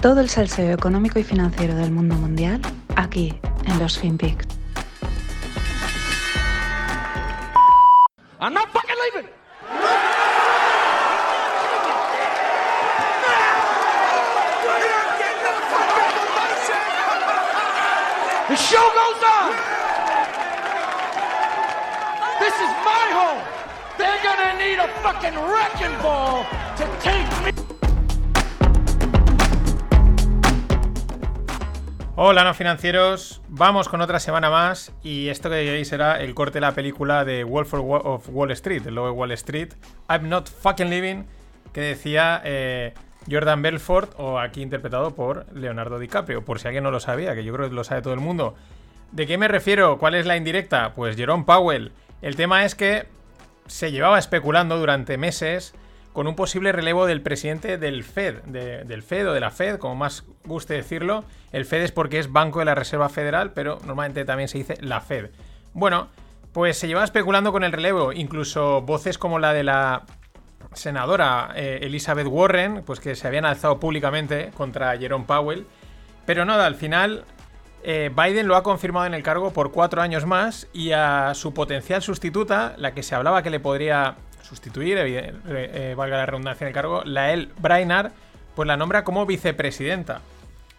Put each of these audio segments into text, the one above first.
Todo el salseo económico y financiero del mundo mundial aquí en los FinPix. I'm not fucking leaving. The show goes on. This is my home. They're gonna need a fucking wrecking ball to take me. Hola, no financieros. Vamos con otra semana más. Y esto que veis será el corte de la película de of Wall Street, el logo Wall Street. I'm not fucking living. Que decía eh, Jordan Belfort, o aquí interpretado por Leonardo DiCaprio. Por si alguien no lo sabía, que yo creo que lo sabe todo el mundo. ¿De qué me refiero? ¿Cuál es la indirecta? Pues Jerome Powell. El tema es que se llevaba especulando durante meses con un posible relevo del presidente del Fed, del Fed o de la Fed, como más guste decirlo. El Fed es porque es Banco de la Reserva Federal, pero normalmente también se dice la Fed. Bueno, pues se llevaba especulando con el relevo, incluso voces como la de la senadora eh, Elizabeth Warren, pues que se habían alzado públicamente contra Jerome Powell. Pero nada, al final eh, Biden lo ha confirmado en el cargo por cuatro años más y a su potencial sustituta, la que se hablaba que le podría sustituir, eh, valga la redundancia en el cargo, la El Brainard, pues la nombra como vicepresidenta.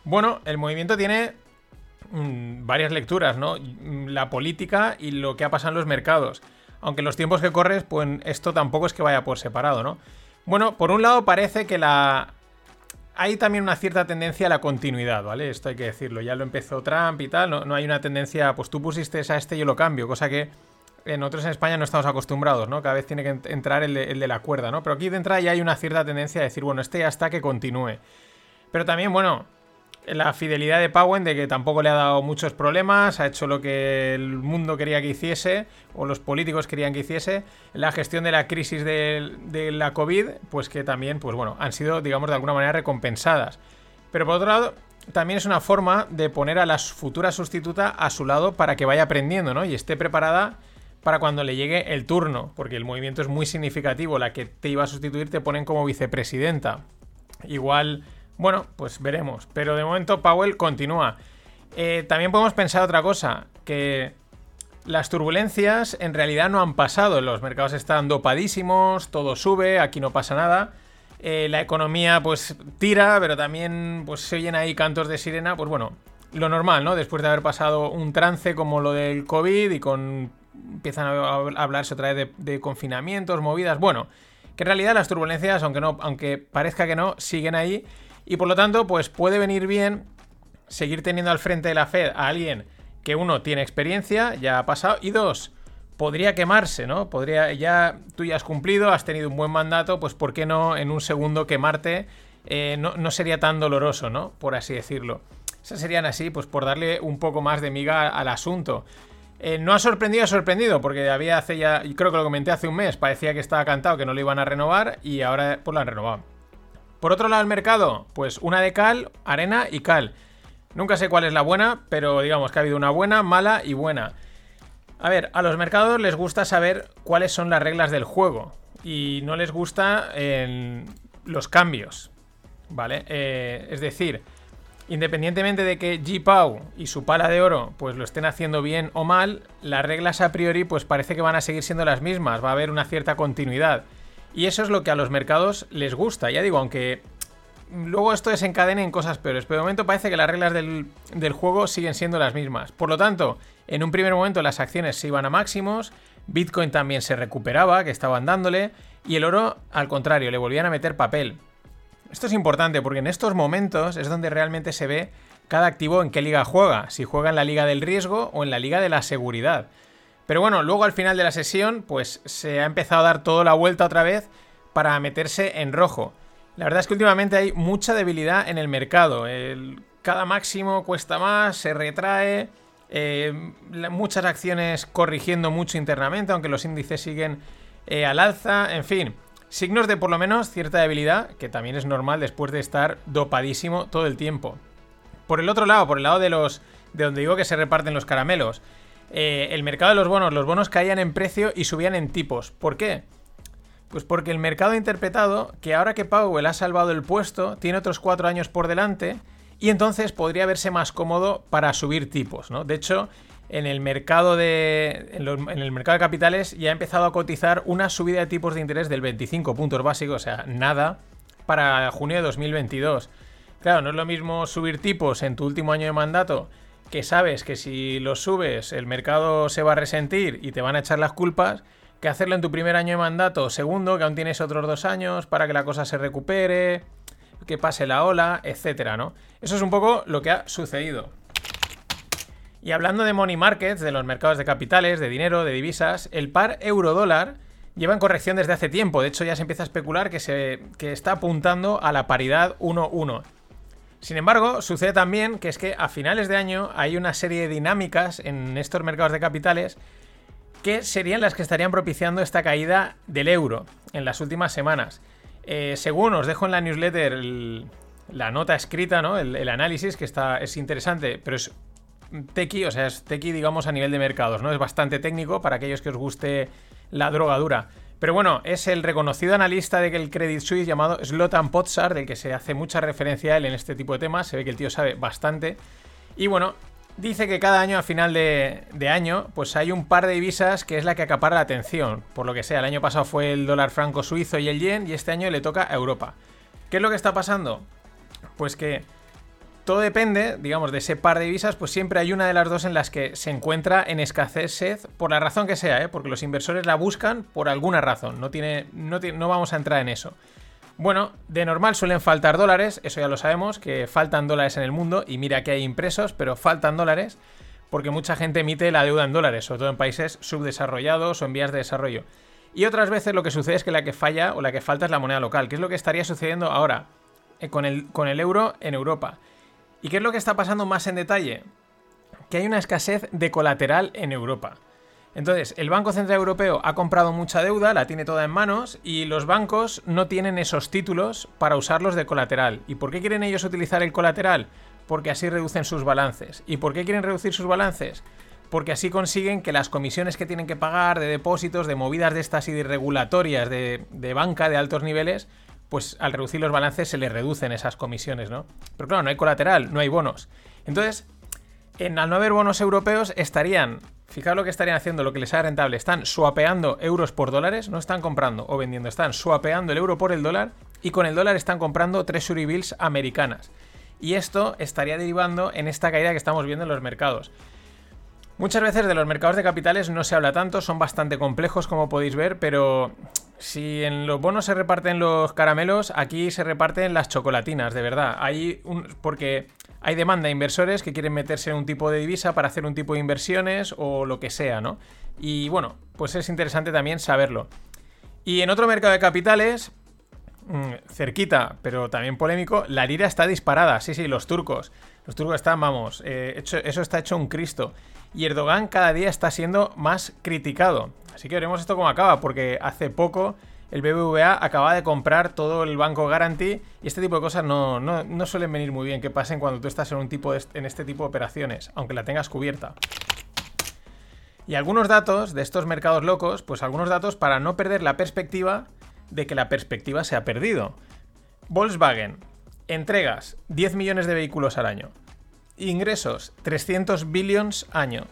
Bueno, el movimiento tiene mm, varias lecturas, ¿no? Mm, la política y lo que ha pasado en los mercados. Aunque en los tiempos que corres, pues esto tampoco es que vaya por separado, ¿no? Bueno, por un lado parece que la... Hay también una cierta tendencia a la continuidad, ¿vale? Esto hay que decirlo. Ya lo empezó Trump y tal. No, no hay una tendencia, pues tú pusiste a este, yo lo cambio. Cosa que en otros en España no estamos acostumbrados, ¿no? Cada vez tiene que entrar el de, la cuerda, ¿no? Pero aquí de entrada ya hay una cierta tendencia a decir, bueno, este ya está que continúe. Pero también, bueno, la fidelidad de Powell de que tampoco le ha dado muchos problemas, ha hecho lo que el mundo quería que hiciese, o los políticos querían que hiciese. La gestión de la crisis de, de la COVID, pues que también, pues bueno, han sido, digamos, de alguna manera recompensadas. Pero por otro lado, también es una forma de poner a la futura sustituta a su lado para que vaya aprendiendo, ¿no? Y esté preparada para cuando le llegue el turno, porque el movimiento es muy significativo. La que te iba a sustituir te ponen como vicepresidenta. Igual, bueno, pues veremos. Pero de momento Powell continúa. Eh, también podemos pensar otra cosa, que las turbulencias en realidad no han pasado. Los mercados están dopadísimos, todo sube, aquí no pasa nada. Eh, la economía pues tira, pero también pues se oyen ahí cantos de sirena. Pues bueno, lo normal, ¿no? Después de haber pasado un trance como lo del COVID y con empiezan a hablarse otra vez de, confinamientos, movidas. Bueno, que en realidad las turbulencias, aunque, no, aunque parezca que no, siguen ahí. Y por lo tanto, pues puede venir bien seguir teniendo al frente de la Fed a alguien que uno tiene experiencia, ya ha pasado, y dos, podría quemarse, ¿no? Podría, ya tú ya has cumplido, has tenido un buen mandato, pues ¿por qué no en un segundo quemarte? Eh, no, no, sería tan doloroso, ¿no? Por así decirlo. Esas serían así, pues por darle un poco más de miga al asunto. Eh, no ha sorprendido, ha sorprendido, porque había hace ya, creo que lo comenté hace un mes, parecía que estaba cantado que no lo iban a renovar y ahora pues lo han renovado. Por otro lado, el mercado, pues una de cal, arena y cal. Nunca sé cuál es la buena, pero digamos que ha habido una buena, mala y buena. A ver, a los mercados les gusta saber cuáles son las reglas del juego y no les gusta los cambios, ¿vale? Eh, es decir, Independientemente de que G. Pau y su pala de oro pues lo estén haciendo bien o mal, las reglas a priori pues parece que van a seguir siendo las mismas, va a haber una cierta continuidad. Y eso es lo que a los mercados les gusta, ya digo, aunque luego esto desencadene en cosas peores, pero de momento parece que las reglas del, del juego siguen siendo las mismas. Por lo tanto, en un primer momento las acciones se iban a máximos, Bitcoin también se recuperaba, que estaban dándole, y el oro, al contrario, le volvían a meter papel. Esto es importante porque en estos momentos es donde realmente se ve cada activo en qué liga juega, si juega en la liga del riesgo o en la liga de la seguridad. Pero bueno, luego al final de la sesión, pues se ha empezado a dar toda la vuelta otra vez para meterse en rojo. La verdad es que últimamente hay mucha debilidad en el mercado. cada máximo cuesta más, se retrae. Eh, muchas acciones corrigiendo mucho internamente, aunque los índices siguen eh, al alza. En fin, Signos de por lo menos cierta debilidad, que también es normal después de estar dopadísimo todo el tiempo. Por el otro lado, por el lado de los. de donde digo que se reparten los caramelos. Eh, el mercado de los bonos, los bonos caían en precio y subían en tipos. ¿Por qué? Pues porque el mercado ha interpretado que ahora que Powell ha salvado el puesto, tiene otros cuatro años por delante y entonces podría verse más cómodo para subir tipos, ¿no? De hecho, en el mercado de en, el mercado de capitales ya ha empezado a cotizar una subida de tipos de interés del 25 puntos básicos, o sea, nada, para junio de 2022. Claro, no es lo mismo subir tipos en tu último año de mandato, que sabes que si los subes el mercado se va a resentir y te van a echar las culpas, que hacerlo en tu primer año de mandato, segundo, que aún tienes otros dos años para que la cosa se recupere, que pase la ola, etcétera, ¿no? Eso es un poco lo que ha sucedido. Y hablando de money markets, de los mercados de capitales, de dinero, de divisas, el par euro-dólar lleva en corrección desde hace tiempo. De hecho, ya se empieza a especular que, se, que está apuntando a la paridad 1-1. Sin embargo, sucede también que es que a finales de año hay una serie de dinámicas en estos mercados de capitales que serían las que estarían propiciando esta caída del euro en las últimas semanas. Eh, según os dejo en la newsletter la nota escrita, ¿no? El, análisis, que está, es interesante, pero es tequi, o sea, es tequi, digamos, a nivel de mercados, ¿no? Es bastante técnico para aquellos que os guste la drogadura. Pero bueno, es el reconocido analista del Credit Suisse llamado Slotan Potsar, del que se hace mucha referencia a él en este tipo de temas. Se ve que el tío sabe bastante. Y bueno, dice que cada año, a final de, año, pues hay un par de divisas que es la que acapara la atención. Por lo que sea, el año pasado fue el dólar franco suizo y el yen, y este año le toca a Europa. ¿Qué es lo que está pasando? Pues que todo depende, digamos, de ese par de divisas, pues siempre hay una de las dos en las que se encuentra en escasez por la razón que sea, ¿eh? porque los inversores la buscan por alguna razón, no, tiene, no, vamos a entrar en eso. Bueno, de normal suelen faltar dólares, eso ya lo sabemos, que faltan dólares en el mundo, y mira que hay impresos, pero faltan dólares, porque mucha gente emite la deuda en dólares, sobre todo en países subdesarrollados o en vías de desarrollo. Y otras veces lo que sucede es que la que falla o la que falta es la moneda local, que es lo que estaría sucediendo ahora eh, con, el, con el euro en Europa. ¿Y qué es lo que está pasando más en detalle? Que hay una escasez de colateral en Europa. Entonces, el Banco Central Europeo ha comprado mucha deuda, la tiene toda en manos, y los bancos no tienen esos títulos para usarlos de colateral. ¿Y por qué quieren ellos utilizar el colateral? Porque así reducen sus balances. ¿Y por qué quieren reducir sus balances? Porque así consiguen que las comisiones que tienen que pagar de depósitos, de movidas de estas y de regulatorias de, de banca de altos niveles, pues al reducir los balances se les reducen esas comisiones, ¿no? Pero claro, no hay colateral, no hay bonos. Entonces, en, al no haber bonos europeos, estarían Fijaos lo que estarían haciendo, lo que les haga rentable. Están swapeando euros por dólares, no están comprando o vendiendo, están swapeando el euro por el dólar y con el dólar están comprando treasury bills americanas. Y esto estaría derivando en esta caída que estamos viendo en los mercados. Muchas veces de los mercados de capitales no se habla tanto, son bastante complejos como podéis ver, pero si en los bonos se reparten los caramelos, aquí se reparten las chocolatinas, de verdad. Hay porque hay demanda de inversores que quieren meterse en un tipo de divisa para hacer un tipo de inversiones o lo que sea, ¿no? Y bueno, pues es interesante también saberlo. Y en otro mercado de capitales, mm, cerquita, pero también polémico, la lira está disparada. Sí, sí, los turcos. Los turcos están, vamos, eh, eso está hecho un Cristo. Y Erdogan cada día está siendo más criticado. Así que veremos esto cómo acaba, porque hace poco el BBVA acaba de comprar todo el banco Guarantee y este tipo de cosas no, suelen venir muy bien que pasen cuando tú estás en, un tipo en este tipo de operaciones, aunque la tengas cubierta. Y algunos datos de estos mercados locos, pues algunos datos para no perder la perspectiva de que la perspectiva se ha perdido. Volkswagen, entregas 10 millones de vehículos al año. Ingresos 300 billions año.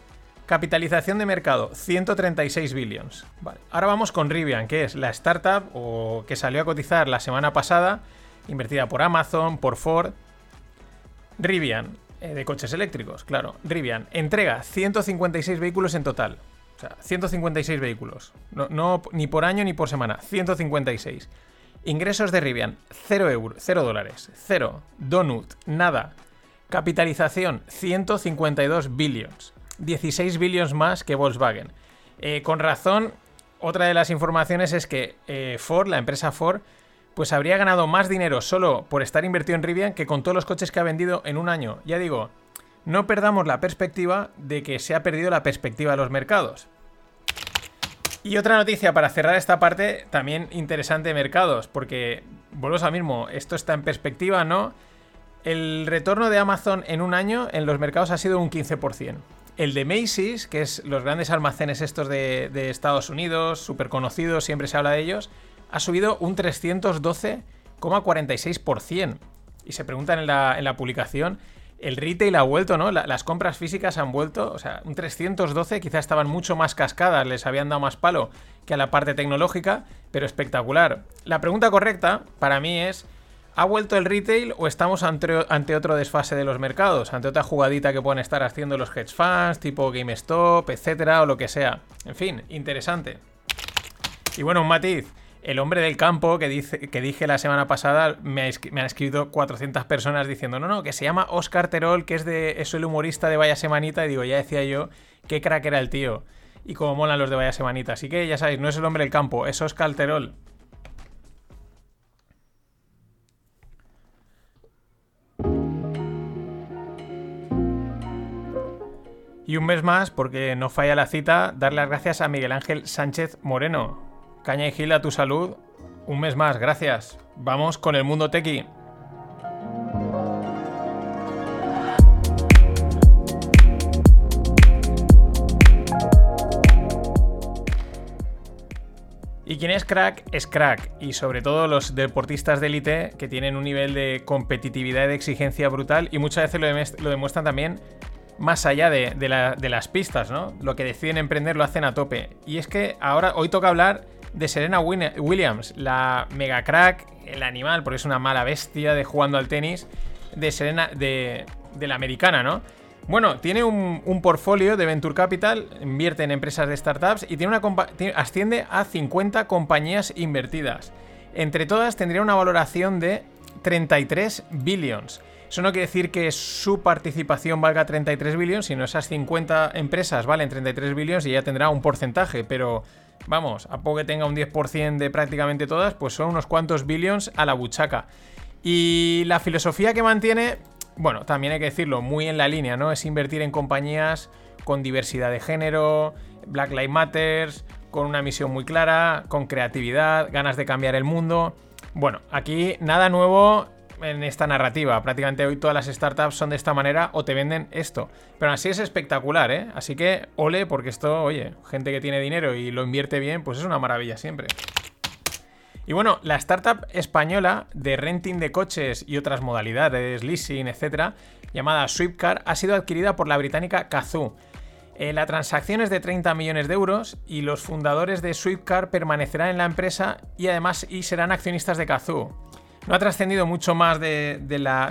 Capitalización de mercado, 136 billions. Ahora vamos con Rivian, que es la startup o que salió a cotizar la semana pasada, invertida por Amazon, por Ford. Rivian, eh, de coches eléctricos, claro. Rivian, entrega 156 vehículos en total. O sea, 156 vehículos. No, ni por año ni por semana. 156. Ingresos de Rivian, 0 euros, 0 dólares, 0. Donut, nada. Capitalización, 152 billions. 16 billions más que Volkswagen. Eh, con razón, otra de las informaciones es que eh, Ford, la empresa Ford, pues habría ganado más dinero solo por estar invertido en Rivian que con todos los coches que ha vendido en un año. Ya digo, no perdamos la perspectiva de que se ha perdido la perspectiva de los mercados. Y otra noticia para cerrar esta parte, también interesante de mercados, porque volvemos al mismo, esto está en perspectiva, ¿no? El retorno de Amazon en un año en los mercados ha sido un 15%. El de Macy's, que es los grandes almacenes estos de, Estados Unidos, súper conocidos, siempre se habla de ellos, ha subido un 312,46%. Y se preguntan en la, en la publicación el retail ha vuelto, ¿no? las compras físicas han vuelto, o sea, un 312 quizás estaban mucho más cascadas, les habían dado más palo que a la parte tecnológica, pero espectacular. La pregunta correcta para mí es, ¿ha vuelto el retail o estamos ante, otro desfase de los mercados? Ante otra jugadita que puedan estar haciendo los hedge funds, tipo GameStop, etcétera, o lo que sea. En fin, interesante. Y bueno, un matiz. El hombre del campo que, dije la semana pasada, me, han escrito 400 personas diciendo, no, no, que se llama Oscar Terol, que es, de, es el humorista de Vaya Semanita, y digo, ya decía yo, qué crack era el tío. Y como molan los de Vaya Semanita. Así que ya sabéis, no es el hombre del campo, es Oscar Terol. Y un mes más, porque no falla la cita, dar las gracias a Miguel Ángel Sánchez Moreno, Caña y Gil a tu salud. Un mes más, gracias. Vamos con el mundo tequi. Y quien es crack es crack, y sobre todo los deportistas de élite que tienen un nivel de competitividad y de exigencia brutal y muchas veces lo, demuestran también más allá de, las pistas, ¿no? Lo que deciden emprender lo hacen a tope. Y es que ahora, hoy toca hablar de Serena Williams, la mega crack, el animal, porque es una mala bestia de jugando al tenis, de Serena, de, la americana, ¿no? Bueno, tiene un, portfolio de Venture Capital, invierte en empresas de startups y tiene una asciende a 50 compañías invertidas. Entre todas tendría una valoración de 33 billions. Eso no quiere decir que su participación valga 33 billions, sino esas 50 empresas valen 33 billions y ya tendrá un porcentaje, pero vamos, a poco que tenga un 10% de prácticamente todas, pues son unos cuantos billions a la buchaca. Y la filosofía que mantiene, bueno, también hay que decirlo, muy en la línea, ¿no? Es invertir en compañías con diversidad de género, Black Lives Matters, con una misión muy clara, con creatividad, ganas de cambiar el mundo. Bueno, aquí nada nuevo en esta narrativa. Prácticamente hoy todas las startups son de esta manera o te venden esto. Pero así es espectacular, ¿eh? Así que ole, porque esto, oye, gente que tiene dinero y lo invierte bien, pues es una maravilla siempre. Y bueno, la startup española de renting de coches y otras modalidades, leasing, etcétera, llamada Swiftcar, ha sido adquirida por la británica Kazoo. Eh, la transacción es de 30 millones de euros y los fundadores de Swiftcar permanecerán en la empresa y además y serán accionistas de Kazoo. No ha trascendido mucho más de, la,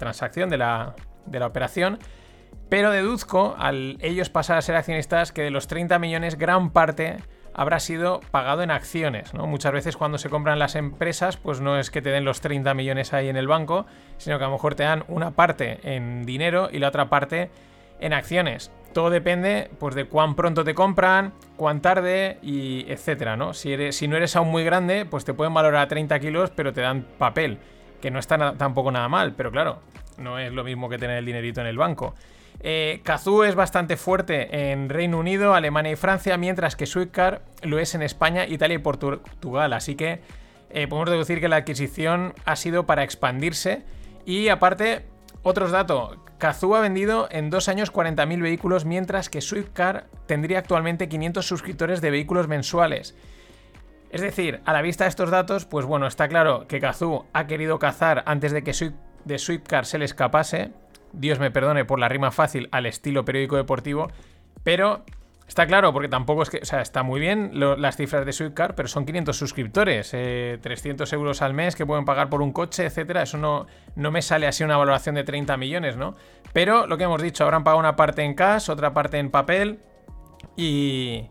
transacción, de la, operación, pero deduzco, al ellos pasar a ser accionistas, que de los 30 millones, gran parte habrá sido pagado en acciones. ¿no? Muchas veces cuando se compran las empresas, pues no es que te den los 30 millones ahí en el banco, sino que a lo mejor te dan una parte en dinero y la otra parte en acciones. Todo depende pues, de cuán pronto te compran, cuán tarde y etcétera, ¿no? Si, eres, si no eres aún muy grande, pues te pueden valorar a 30 kilos, pero te dan papel, que no está tampoco nada mal, pero claro, no es lo mismo que tener el dinerito en el banco. Eh, Kazoo es bastante fuerte en Reino Unido, Alemania y Francia, mientras que Swiftcar lo es en España, Italia y Portugal. Así que eh, podemos deducir que la adquisición ha sido para expandirse. Y aparte, otros datos. Kazoo ha vendido en dos años 40.000 vehículos, mientras que Swiftcar tendría actualmente 500 suscriptores de vehículos mensuales. Es decir, a la vista de estos datos, pues bueno, está claro que Kazoo ha querido cazar antes de que de Swiftcar se le escapase. Dios me perdone por la rima fácil al estilo periódico deportivo, pero Está claro, porque tampoco es que. O sea, está muy bien las cifras de Swiftcar, pero son 500 suscriptores, 300 eh, euros al mes que pueden pagar por un coche, etcétera. Eso no, no me sale así una valoración de 30 millones, ¿no? Pero lo que hemos dicho, habrán pagado una parte en cash, otra parte en papel y.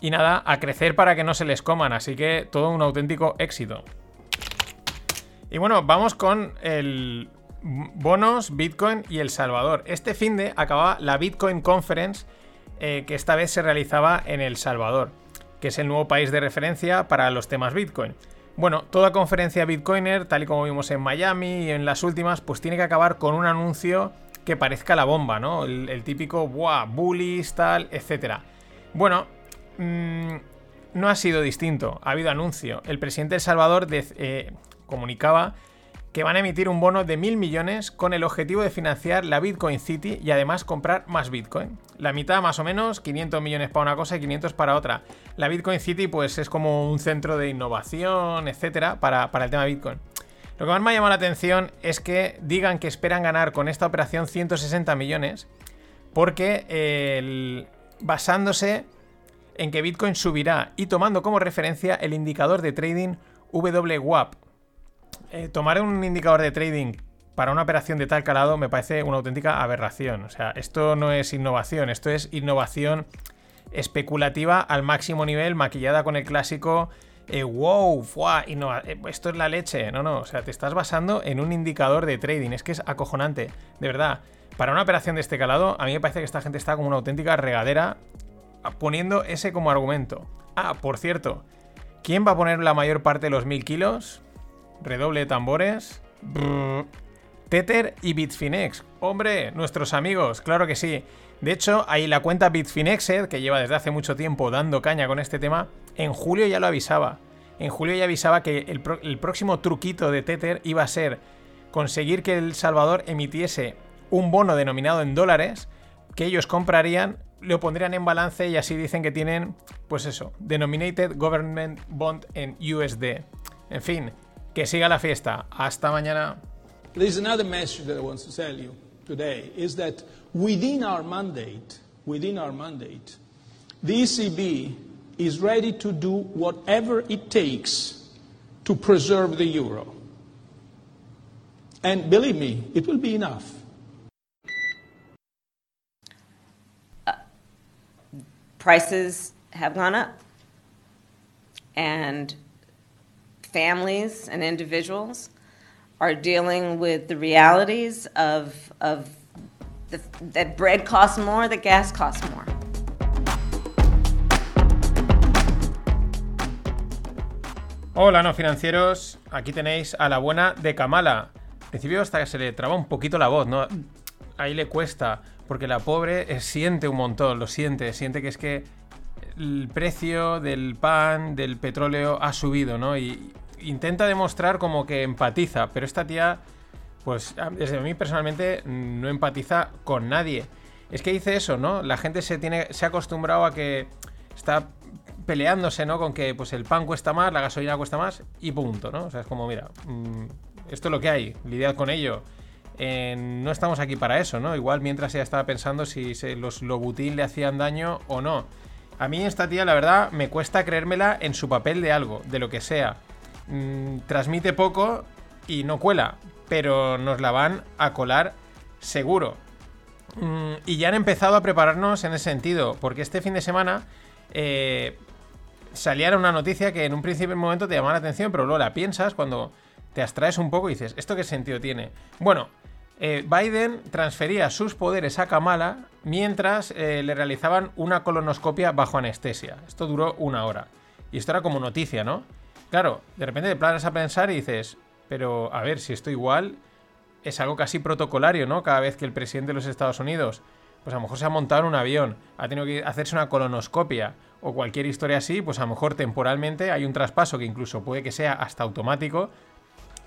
Y nada, a crecer para que no se les coman. Así que todo un auténtico éxito. Y bueno, vamos con el bonos, Bitcoin y El Salvador. Este fin de acababa la Bitcoin Conference eh, que esta vez se realizaba en El Salvador, que es el nuevo país de referencia para los temas Bitcoin. Bueno, toda conferencia Bitcoiner, tal y como vimos en Miami y en las últimas, pues tiene que acabar con un anuncio que parezca la bomba, ¿no? El, típico, ¡buah! Bullies, tal, etc. Bueno, mm, no ha sido distinto, ha habido anuncio. El presidente de El Salvador eh, comunicaba que van a emitir un bono de mil millones con el objetivo de financiar la Bitcoin City y además comprar más Bitcoin. La mitad más o menos, 500 millones para una cosa y 500 para otra. La Bitcoin City pues es como un centro de innovación, etcétera, para, para el tema Bitcoin. Lo que más me ha llamado la atención es que digan que esperan ganar con esta operación 160 millones porque basándose en que Bitcoin subirá y tomando como referencia el indicador de trading WWAP, eh, tomar un indicador de trading para una operación de tal calado me parece una auténtica aberración. O sea, esto no es innovación, esto es innovación especulativa al máximo nivel, maquillada con el clásico eh, wow, fuá, eh, esto es la leche. No, no, o sea, te estás basando en un indicador de trading, es que es acojonante, de verdad. Para una operación de este calado, a mí me parece que esta gente está como una auténtica regadera poniendo ese como argumento. Ah, por cierto, ¿quién va a poner la mayor parte de los mil kilos? Redoble de tambores. Tether y Bitfinex. Hombre, nuestros amigos, claro que sí. De hecho, ahí la cuenta Bitfinexed, que lleva desde hace mucho tiempo dando caña con este tema, en julio ya lo avisaba. En julio ya avisaba que el, el próximo truquito de Tether iba a ser conseguir que El Salvador emitiese un bono denominado en dólares que ellos comprarían, lo pondrían en balance y así dicen que tienen, pues eso, Denominated Government Bond en USD. En fin, que siga la fiesta. Hasta mañana. There's another message that I want to tell you today is that within our mandate, within our mandate, the ECB is ready to do whatever it takes to preserve the euro. And believe me, it will be enough. Uh, prices have gone up. And families and individuals are dealing with the realities of, of the, that bread costs more, that gas costs more. Hola, no financieros. Aquí tenéis a la buena de Kamala. Al principio hasta que se le traba un poquito la voz, ¿no? Ahí le cuesta, porque la pobre siente un montón, lo siente, siente que es que el precio del pan, del petróleo ha subido, ¿no? Y intenta demostrar como que empatiza, pero esta tía, pues desde mí personalmente no empatiza con nadie. Es que dice eso, ¿no? La gente se tiene se ha acostumbrado a que está peleándose, ¿no? Con que pues el pan cuesta más, la gasolina cuesta más y punto, ¿no? O sea, es como, mira, mm, esto es lo que hay, lidiad con ello. no estamos aquí para eso, ¿no? Igual mientras ella estaba pensando si los Lobutín le hacían daño o no. A mí esta tía, la verdad, me cuesta creérmela en su papel de algo, de lo que sea. Mm, transmite poco y no cuela, pero nos la van a colar seguro. Mm, y ya han empezado a prepararnos en ese sentido, porque este fin de semana eh, salía una noticia que en un principio momento te llamaba la atención, pero luego la piensas cuando te abstraes un poco y dices, ¿esto qué sentido tiene? Bueno, eh, Biden transfería sus poderes a Kamala mientras eh, le realizaban una colonoscopia bajo anestesia. Esto duró una hora. Y esto era como noticia, ¿no? Claro, de repente te planas a pensar y dices, pero a ver, si esto igual es algo casi protocolario, ¿no? Cada vez que el presidente de los Estados Unidos, pues a lo mejor se ha montado en un avión, ha tenido que hacerse una colonoscopia o cualquier historia así, pues a lo mejor temporalmente hay un traspaso que incluso puede que sea hasta automático,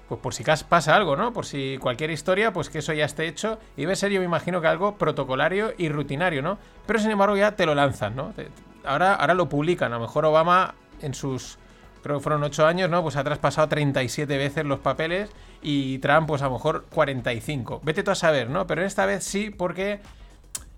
pues por si pasa algo, ¿no? Por si cualquier historia, pues que eso ya esté hecho. Y debe ser, yo me imagino que algo protocolario y rutinario, ¿no? Pero sin embargo ya te lo lanzan, ¿no? Ahora, ahora lo publican. A lo mejor Obama en sus creo que fueron 8 años, ¿no? Pues ha traspasado 37 veces los papeles y Trump, pues a lo mejor 45. Vete tú a saber, ¿no? Pero esta vez sí, porque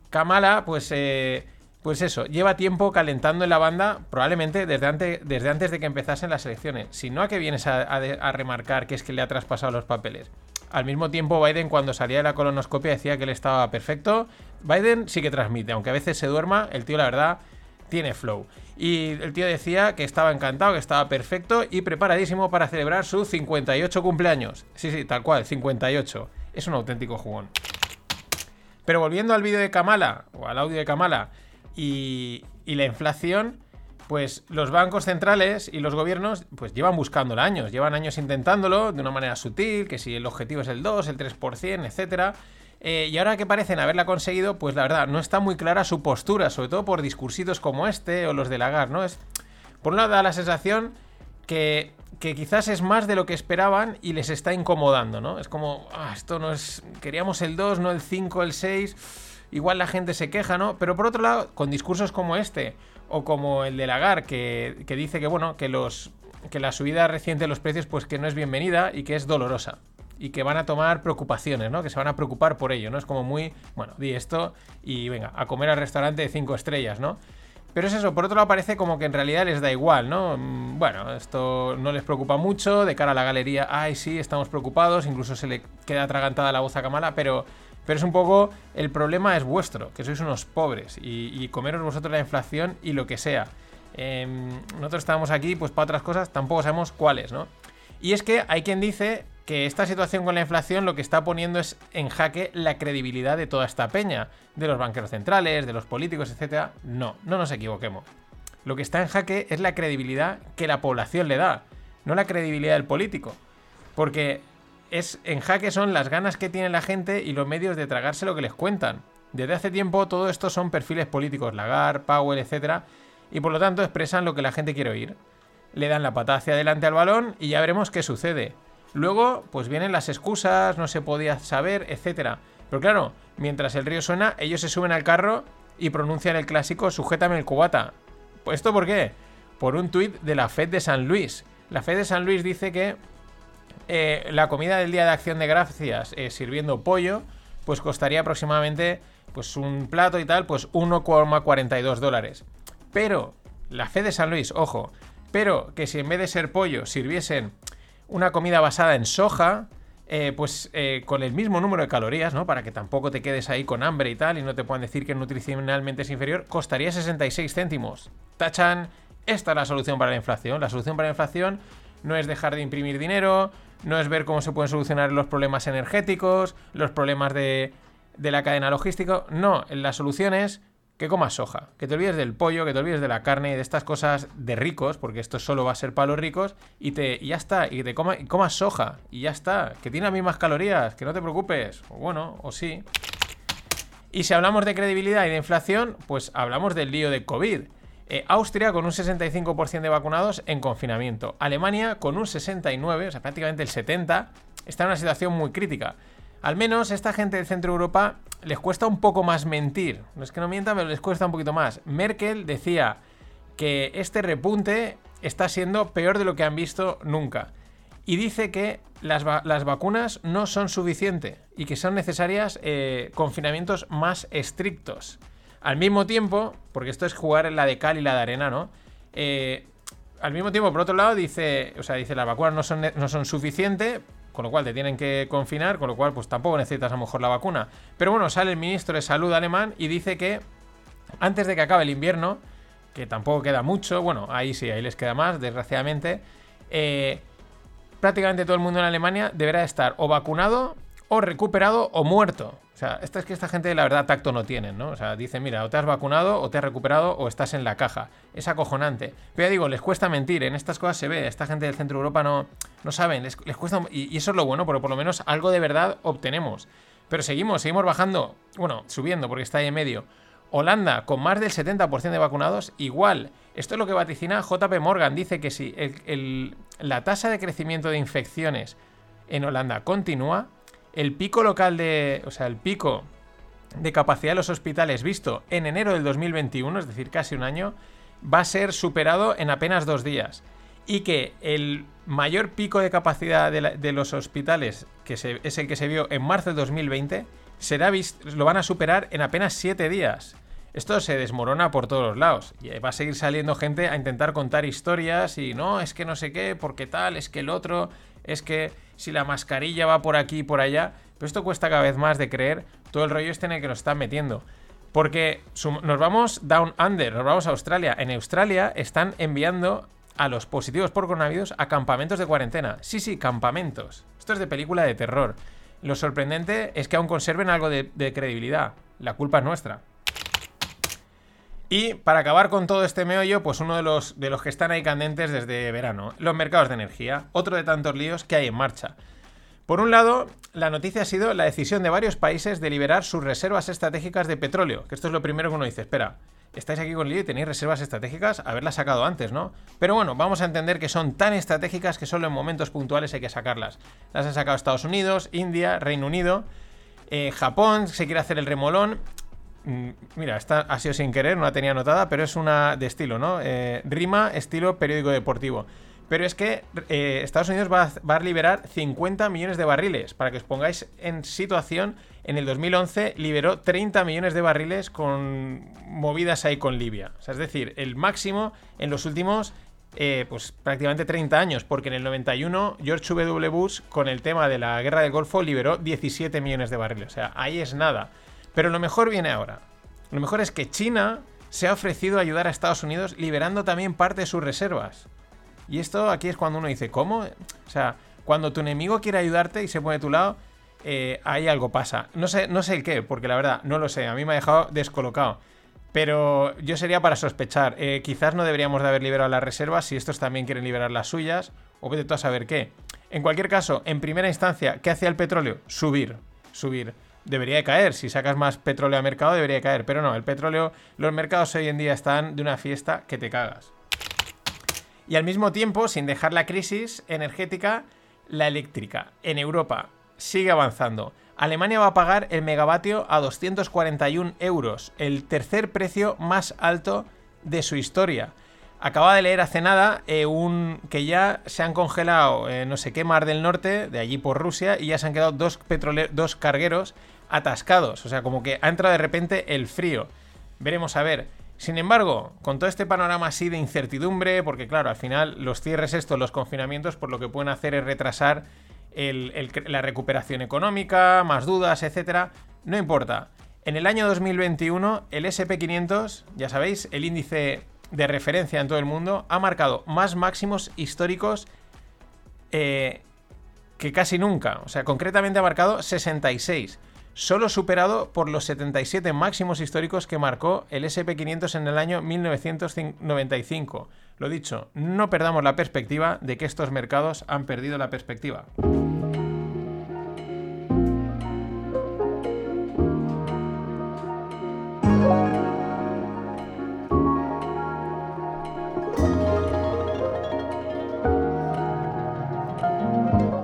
Kamala, pues, eh, pues eso, lleva tiempo calentando en la banda, probablemente desde antes, desde antes de que empezasen las elecciones. Si no, ¿a qué vienes a, remarcar que es que le ha traspasado los papeles? Al mismo tiempo, Biden, cuando salía de la colonoscopia, decía que él estaba perfecto. Biden sí que transmite, aunque a veces se duerma, el tío, la verdad, tiene flow. Y el tío decía que estaba encantado, que estaba perfecto y preparadísimo para celebrar su 58 cumpleaños. Sí, sí, tal cual, 58. Es un auténtico jugón. Pero volviendo al vídeo de Kamala, o al audio de Kamala, y, la inflación, pues los bancos centrales y los gobiernos pues llevan buscándolo años, llevan años intentándolo de una manera sutil, que si el objetivo es el 2, el 3%, etcétera eh, y ahora que parecen haberla conseguido, pues la verdad, no está muy clara su postura, sobre todo por discursitos como este o los de Lagarde, ¿no? Es, por un lado da la sensación que que quizás es más de lo que esperaban y les está incomodando, ¿no? Es como, ah, esto no es. Queríamos el 2, no el 5, el 6. Igual la gente se queja, ¿no? Pero por otro lado, con discursos como este, o como el de Lagar, que, que dice que, bueno, que los. que la subida reciente de los precios, pues que no es bienvenida y que es dolorosa. Y que van a tomar preocupaciones, ¿no? Que se van a preocupar por ello, ¿no? Es como muy, bueno, di esto y venga, a comer al restaurante de 5 estrellas, ¿no? Pero es eso, por otro lado parece como que en realidad les da igual, ¿no? Mm, Bueno, esto no les preocupa mucho, de cara a la galería, ay sí, estamos preocupados, incluso se le queda atragantada la voz a Kamala, pero, pero es un poco, el problema es vuestro, que sois unos pobres y, comeros vosotros la inflación y lo que sea. Em, nosotros estamos aquí pues para otras cosas, tampoco sabemos cuáles, ¿no? Y es que hay quien dice que esta situación con la inflación lo que está poniendo es en jaque la credibilidad de toda esta peña, de los banqueros centrales, de los políticos, etc. No, no nos equivoquemos. Lo que está en jaque es la credibilidad que la población le da, no la credibilidad del político. Porque es en jaque son las ganas que tiene la gente y los medios de tragarse lo que les cuentan. Desde hace tiempo todo esto son perfiles políticos, Lagar, Powell, etc. Y por lo tanto expresan lo que la gente quiere oír. Le dan la pata hacia adelante al balón y ya veremos qué sucede. Luego, pues vienen las excusas, no se podía saber, etc. Pero claro, mientras el río suena, ellos se suben al carro y pronuncian el clásico Sujétame el cubata. ¿Pues esto por qué? Por un tuit de la Fed de San Luis. La Fed de San Luis dice que eh, la comida del Día de Acción de Gracias eh, sirviendo pollo, pues costaría aproximadamente pues un plato y tal, pues 1,42 dólares. Pero, la Fed de San Luis, ojo, pero que si en vez de ser pollo sirviesen una comida basada en soja, eh, pues eh, con el mismo número de calorías, ¿no? Para que tampoco te quedes ahí con hambre y tal y no te puedan decir que nutricionalmente es inferior, costaría 66 céntimos. Tachan, esta es la solución para la inflación. La solución para la inflación no es dejar de imprimir dinero, no es ver cómo se pueden solucionar los problemas energéticos, los problemas de, de la cadena logística. No, la solución es que comas soja, que te olvides del pollo, que te olvides de la carne y de estas cosas de ricos, porque esto solo va a ser para los ricos, y, te, ya está, y que te y comas soja, y ya está, que tiene las mismas calorías, que no te preocupes, o bueno, o sí. Y si hablamos de credibilidad y de inflación, pues hablamos del lío de COVID. Eh, Austria con un 65% de vacunados en confinamiento. Alemania con un 69, o sea, prácticamente el 70, está en una situación muy crítica. Al menos esta gente de Centro Europa les cuesta un poco más mentir. No es que no mientan, pero les cuesta un poquito más. Merkel decía que este repunte está siendo peor de lo que han visto nunca. Y dice que las, va las vacunas no son suficientes y que son necesarias eh, confinamientos más estrictos. Al mismo tiempo, porque esto es jugar en la de cal y la de arena, ¿no? Eh, al mismo tiempo, por otro lado, dice, o sea, dice las vacunas no son, no son suficientes, con lo cual te tienen que confinar, con lo cual pues tampoco necesitas a lo mejor la vacuna. Pero bueno, sale el ministro de Salud alemán y dice que antes de que acabe el invierno, que tampoco queda mucho, bueno, ahí sí, ahí les queda más, desgraciadamente, eh, prácticamente todo el mundo en Alemania deberá estar o vacunado, o recuperado, o muerto. O sea, esta es que esta gente la verdad tacto no tienen, ¿no? O sea, dicen, mira, o te has vacunado, o te has recuperado, o estás en la caja. Es acojonante. Pero ya digo, les cuesta mentir, en estas cosas se ve, esta gente del centro de Europa no, no saben, les, les cuesta... Y, eso es lo bueno, porque por lo menos algo de verdad obtenemos. Pero seguimos, seguimos bajando, bueno, subiendo porque está ahí en medio. Holanda, con más del 70% de vacunados, igual. Esto es lo que vaticina JP Morgan. Dice que si la tasa de crecimiento de infecciones en Holanda continúa, el pico local de. O sea, el pico de capacidad de los hospitales visto en enero del 2021, es decir, casi un año, va a ser superado en apenas dos días. Y que el mayor pico de capacidad de, los hospitales, que es el que se vio en marzo del 2020, será lo van a superar en apenas siete días. Esto se desmorona por todos los lados. Y va a seguir saliendo gente a intentar contar historias y no, es que no sé qué, porque tal, es que el otro, es que si la mascarilla va por aquí y por allá. Pero esto cuesta cada vez más de creer todo el rollo este en el que nos están metiendo. Porque nos vamos down under, nos vamos a Australia. En Australia están enviando a los positivos por coronavirus a campamentos de cuarentena. Sí, sí, campamentos. Esto es de película de terror. Lo sorprendente es que aún conserven algo de, de credibilidad. La culpa es nuestra. Y para acabar con todo este meollo, pues uno de los, de los que están ahí candentes desde verano, los mercados de energía, otro de tantos líos que hay en marcha. Por un lado, la noticia ha sido la decisión de varios países de liberar sus reservas estratégicas de petróleo, que esto es lo primero que uno dice, espera, estáis aquí con lío y tenéis reservas estratégicas, haberlas sacado antes, ¿no? Pero bueno, vamos a entender que son tan estratégicas que solo en momentos puntuales hay que sacarlas. Las han sacado Estados Unidos, India, Reino Unido, eh, Japón, se quiere hacer el remolón. Mm, mira, esta ha sido sin querer, no la tenía anotada, pero es una de estilo, ¿no? Eh, rima, estilo periódico deportivo. Pero es que eh, Estados Unidos va a, liberar 50 millones de barriles. Para que os pongáis en situación, en el 2011 liberó 30 millones de barriles con movidas ahí con Libia. O sea, es decir, el máximo en los últimos eh, pues prácticamente 30 años, porque en el 91 George W. Bush con el tema de la guerra del Golfo liberó 17 millones de barriles. O sea, ahí es nada. Pero lo mejor viene ahora. Lo mejor es que China se ha ofrecido a ayudar a Estados Unidos liberando también parte de sus reservas. Y esto aquí es cuando uno dice, ¿cómo? O sea, cuando tu enemigo quiere ayudarte y se pone a tu lado, eh, ahí algo pasa. No sé, no sé el qué, porque la verdad, no lo sé. A mí me ha dejado descolocado. Pero yo sería para sospechar. Eh, quizás no deberíamos de haber liberado las reservas si estos también quieren liberar las suyas. O vete tú a saber qué. En cualquier caso, en primera instancia, ¿qué hacía el petróleo? Subir. Subir. Debería de caer. Si sacas más petróleo al mercado, debería de caer. Pero no, el petróleo, los mercados hoy en día están de una fiesta que te cagas. Y al mismo tiempo, sin dejar la crisis energética, la eléctrica en Europa sigue avanzando. Alemania va a pagar el megavatio a 241 euros, el tercer precio más alto de su historia. Acaba de leer hace nada eh, un, que ya se han congelado eh, no sé qué mar del norte, de allí por Rusia, y ya se han quedado dos, dos cargueros atascados. O sea, como que ha entrado de repente el frío. Veremos a ver. Sin embargo, con todo este panorama así de incertidumbre, porque claro, al final los cierres estos, los confinamientos, por lo que pueden hacer es retrasar la recuperación económica, más dudas, etcétera. No importa. En el año 2021, el SP500, ya sabéis, el índice de referencia en todo el mundo, ha marcado más máximos históricos eh, que casi nunca. O sea, concretamente ha marcado 66 solo superado por los 77 máximos históricos que marcó el SP500 en el año 1995. Lo dicho, no perdamos la perspectiva de que estos mercados han perdido la perspectiva.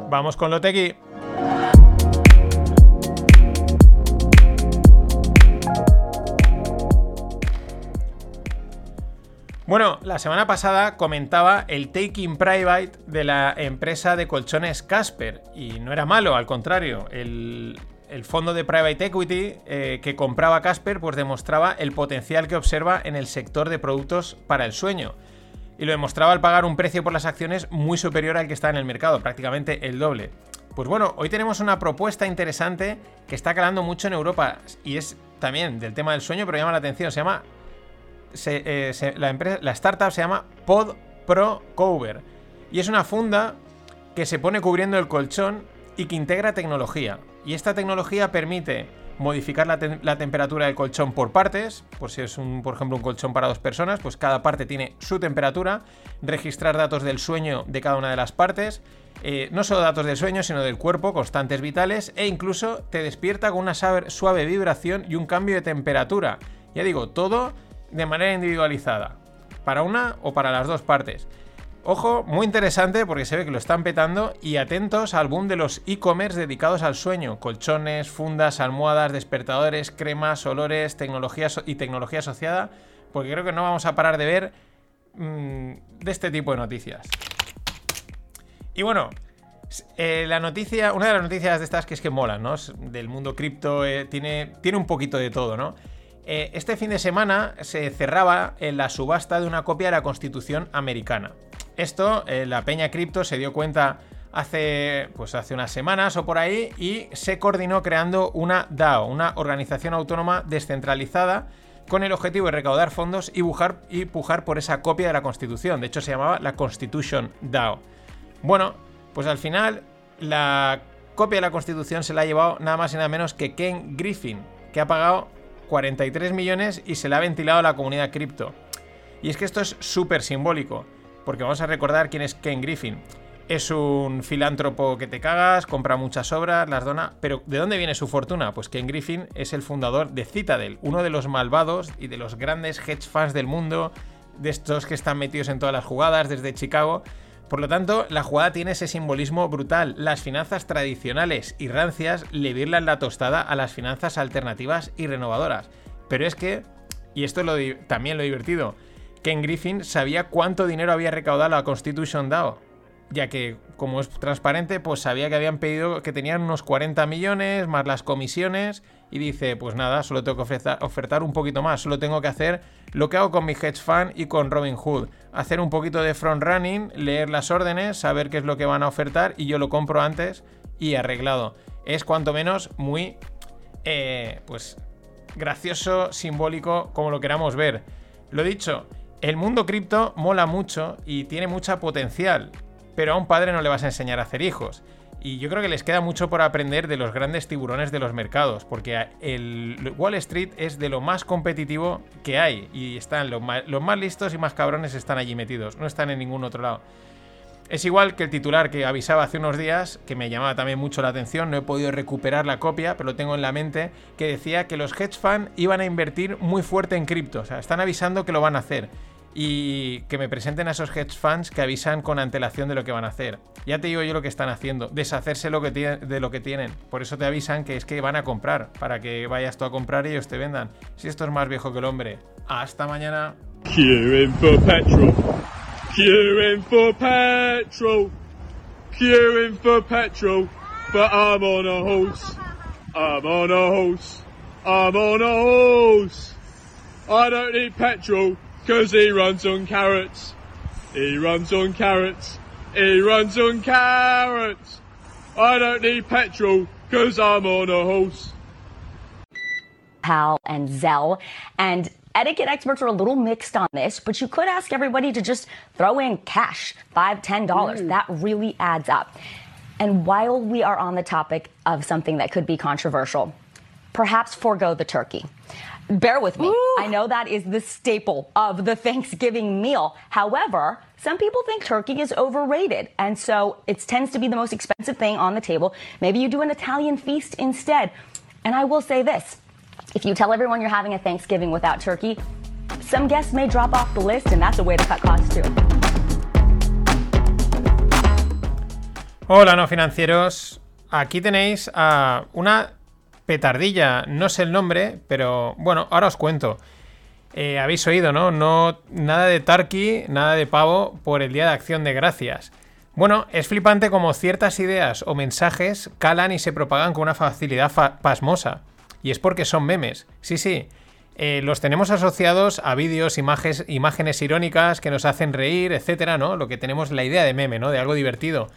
Vamos con Lotegi. Bueno, la semana pasada comentaba el taking private de la empresa de colchones Casper y no era malo, al contrario, el, fondo de private equity eh, que compraba Casper pues demostraba el potencial que observa en el sector de productos para el sueño y lo demostraba al pagar un precio por las acciones muy superior al que está en el mercado, prácticamente el doble. Pues bueno, hoy tenemos una propuesta interesante que está calando mucho en Europa y es también del tema del sueño, pero llama la atención, se llama eh, la, startup se llama Pod Pro Cover. Y es una funda que se pone cubriendo el colchón y que integra tecnología. Y esta tecnología permite modificar la, temperatura del colchón por partes, por si es un, por ejemplo un colchón para dos personas, pues cada parte tiene su temperatura, registrar datos del sueño de cada una de las partes, eh, no solo datos del sueño, sino del cuerpo, constantes vitales, e incluso te despierta con una suave vibración y un cambio de temperatura. Ya digo, todo de manera individualizada, para una o para las dos partes. Ojo, muy interesante porque se ve que lo están petando y atentos al boom de los e-commerce dedicados al sueño, colchones, fundas, almohadas, despertadores, cremas, olores, tecnología y tecnología asociada, porque creo que no vamos a parar de ver mm, de este tipo de noticias. Y bueno, eh, la noticia, una de las noticias de estas que es que molan, ¿no? Del mundo cripto, eh, tiene, tiene un poquito de todo, ¿no? Eh, este fin de semana se cerraba en la subasta de una copia de la Constitución americana. Esto, eh, la Peña Cripto se dio cuenta hace, pues hace unas semanas o por ahí y se coordinó creando una DAO, una organización autónoma descentralizada con el objetivo de recaudar fondos y, y pujar por esa copia de la Constitución. De hecho, se llamaba la Constitution DAO. Bueno, pues al final la copia de la Constitución se la ha llevado nada más y nada menos que Ken Griffin, que ha pagado 43 millones y se le ha ventilado a la comunidad cripto. Y es que esto es súper simbólico, porque vamos a recordar quién es Ken Griffin. es un filántropo que te cagas, compra muchas obras, las dona. Pero ¿de dónde viene su fortuna? Pues Ken Griffin es el fundador de Citadel, uno de los malvados y de los grandes hedge funds del mundo, de estos que están metidos en todas las jugadas desde Chicago. Por lo tanto, la jugada tiene ese simbolismo brutal. Las finanzas tradicionales y rancias le virlan la tostada a las finanzas alternativas y renovadoras. Pero es que, y esto es lo también lo divertido, Ken Griffin sabía cuánto dinero había recaudado la Constitution DAO ya que como es transparente, pues sabía que habían pedido que tenían unos 40 millones más las comisiones y dice, pues nada, solo tengo que ofertar, un poquito más, solo tengo que hacer lo que hago con mi hedge fund y con Robin Hood, hacer un poquito de front running, leer las órdenes, saber qué es lo que van a ofertar y yo lo compro antes y arreglado. Es cuanto menos muy, eh, pues, gracioso, simbólico, como lo queramos ver. Lo dicho, el mundo cripto mola mucho y tiene mucha potencial pero a un padre no le vas a enseñar a hacer hijos. Y yo creo que les queda mucho por aprender de los grandes tiburones de los mercados, porque el Wall Street es de lo más competitivo que hay y están los más, listos y más cabrones están allí metidos, no están en ningún otro lado. Es igual que el titular que avisaba hace unos días, que me llamaba también mucho la atención, no he podido recuperar la copia, pero lo tengo en la mente, que decía que los hedge funds iban a invertir muy fuerte en cripto, o sea, están avisando que lo van a hacer y que me presenten a esos hedge funds que avisan con antelación de lo que van a hacer. Ya te digo yo lo que están haciendo, deshacerse de lo que tienen. Por eso te avisan que es que van a comprar, para que vayas tú a comprar y ellos te vendan. Si esto es más viejo que el hombre. Hasta mañana. Queuing for petrol. Queuing for petrol. Queuing for petrol. But I'm on a horse. I'm on a horse. I'm on a horse. I don't need petrol. Cause he runs on carrots. He runs on carrots. He runs on carrots. I don't need petrol cause I'm on a horse. PAL and Zell. And etiquette experts are a little mixed on this, but you could ask everybody to just throw in cash, five, ten dollars. Mm. That really adds up. And while we are on the topic of something that could be controversial, perhaps forego the turkey. Bear with me. Ooh. I know that is the staple of the Thanksgiving meal. However, some people think turkey is overrated, and so it tends to be the most expensive thing on the table. Maybe you do an Italian feast instead. And I will say this if you tell everyone you're having a Thanksgiving without turkey, some guests may drop off the list, and that's a way to cut costs too. Hola, no financieros. Aquí tenéis a una petardilla, no sé el nombre, pero bueno, ahora os cuento. Eh, habéis oído, ¿no? ¿no? Nada de turkey, nada de pavo por el Día de Acción de Gracias. Bueno, es flipante como ciertas ideas o mensajes calan y se propagan con una facilidad pasmosa. Y es porque son memes. Sí, sí. Eh, los tenemos asociados a vídeos, imágenes, imágenes irónicas que nos hacen reír, etcétera, ¿no? Lo que tenemos la idea de meme, ¿no? De algo divertido.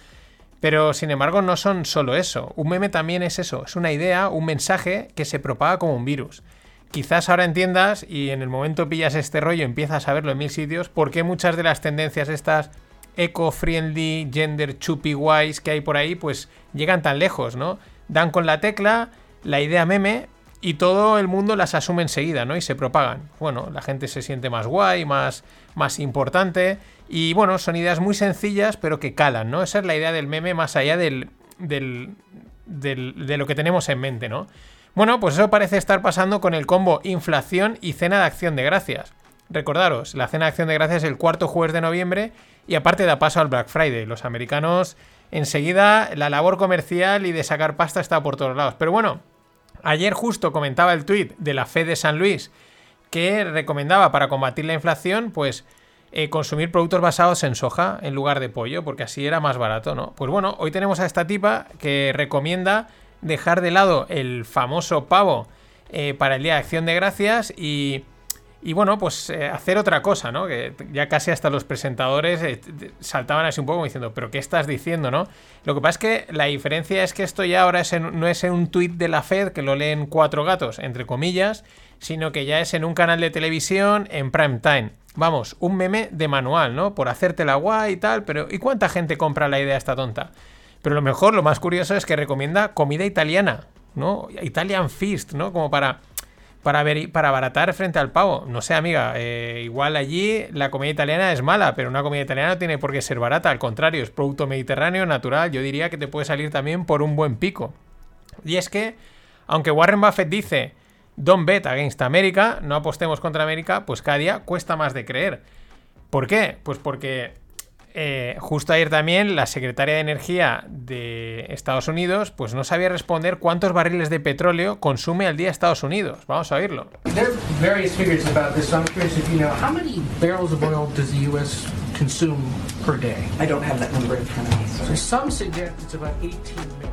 Pero sin embargo no son solo eso. Un meme también es eso, es una idea, un mensaje que se propaga como un virus. Quizás ahora entiendas y en el momento pillas este rollo, empiezas a verlo en mil sitios, por qué muchas de las tendencias estas eco-friendly, gender chuppy wise que hay por ahí, pues llegan tan lejos, ¿no? Dan con la tecla, la idea meme, y todo el mundo las asume enseguida, ¿no? Y se propagan. Bueno, la gente se siente más guay, más, más importante. Y bueno, son ideas muy sencillas, pero que calan, ¿no? Esa es la idea del meme más allá del, del, de lo que tenemos en mente, ¿no? Bueno, pues eso parece estar pasando con el combo inflación y cena de acción de gracias. Recordaros, la cena de acción de gracias es el cuarto jueves de noviembre y aparte da paso al Black Friday. Los americanos enseguida la labor comercial y de sacar pasta está por todos lados. Pero bueno, Ayer justo comentaba el tuit de la Fed de San Luis que recomendaba para combatir la inflación, pues eh, consumir productos basados en soja en lugar de pollo, porque así era más barato, ¿no? Pues bueno, hoy tenemos a esta tipa que recomienda dejar de lado el famoso pavo eh, para el Día de Acción de Gracias y y bueno, pues eh, hacer otra cosa, ¿no? Que ya casi hasta los presentadores eh, saltaban así un poco diciendo, pero ¿qué estás diciendo, no? Lo que pasa es que la diferencia es que esto ya ahora no es en un tuit de la Fed que lo leen cuatro gatos, entre comillas, sino que ya es en un canal de televisión en prime time. Vamos, un meme de manual, ¿no? Por hacerte la guay y tal, pero ¿y cuánta gente compra la idea esta tonta? Pero lo mejor, lo más curioso es que recomienda comida italiana, ¿no? Italian Feast, ¿no? Como para para, ver, para abaratar frente al pavo. No sé, amiga, eh, igual allí la comida italiana es mala, pero una comida italiana no tiene por qué ser barata, al contrario, es producto mediterráneo, natural, yo diría que te puede salir también por un buen pico. Y es que, aunque Warren Buffett dice, don't bet against America, no apostemos contra América, pues cada día cuesta más de creer. ¿Por qué? Pues porque eh, justo ayer también la secretaria de Energía de Estados Unidos pues no sabía responder cuántos barriles de petróleo consume al día Estados Unidos. Vamos a oírlo. There are various figures about this, so I'm curious if you know how many barrels of oil does the U.S. consume per day? I don't have that number in front of me. So some suggest it's about 18 million.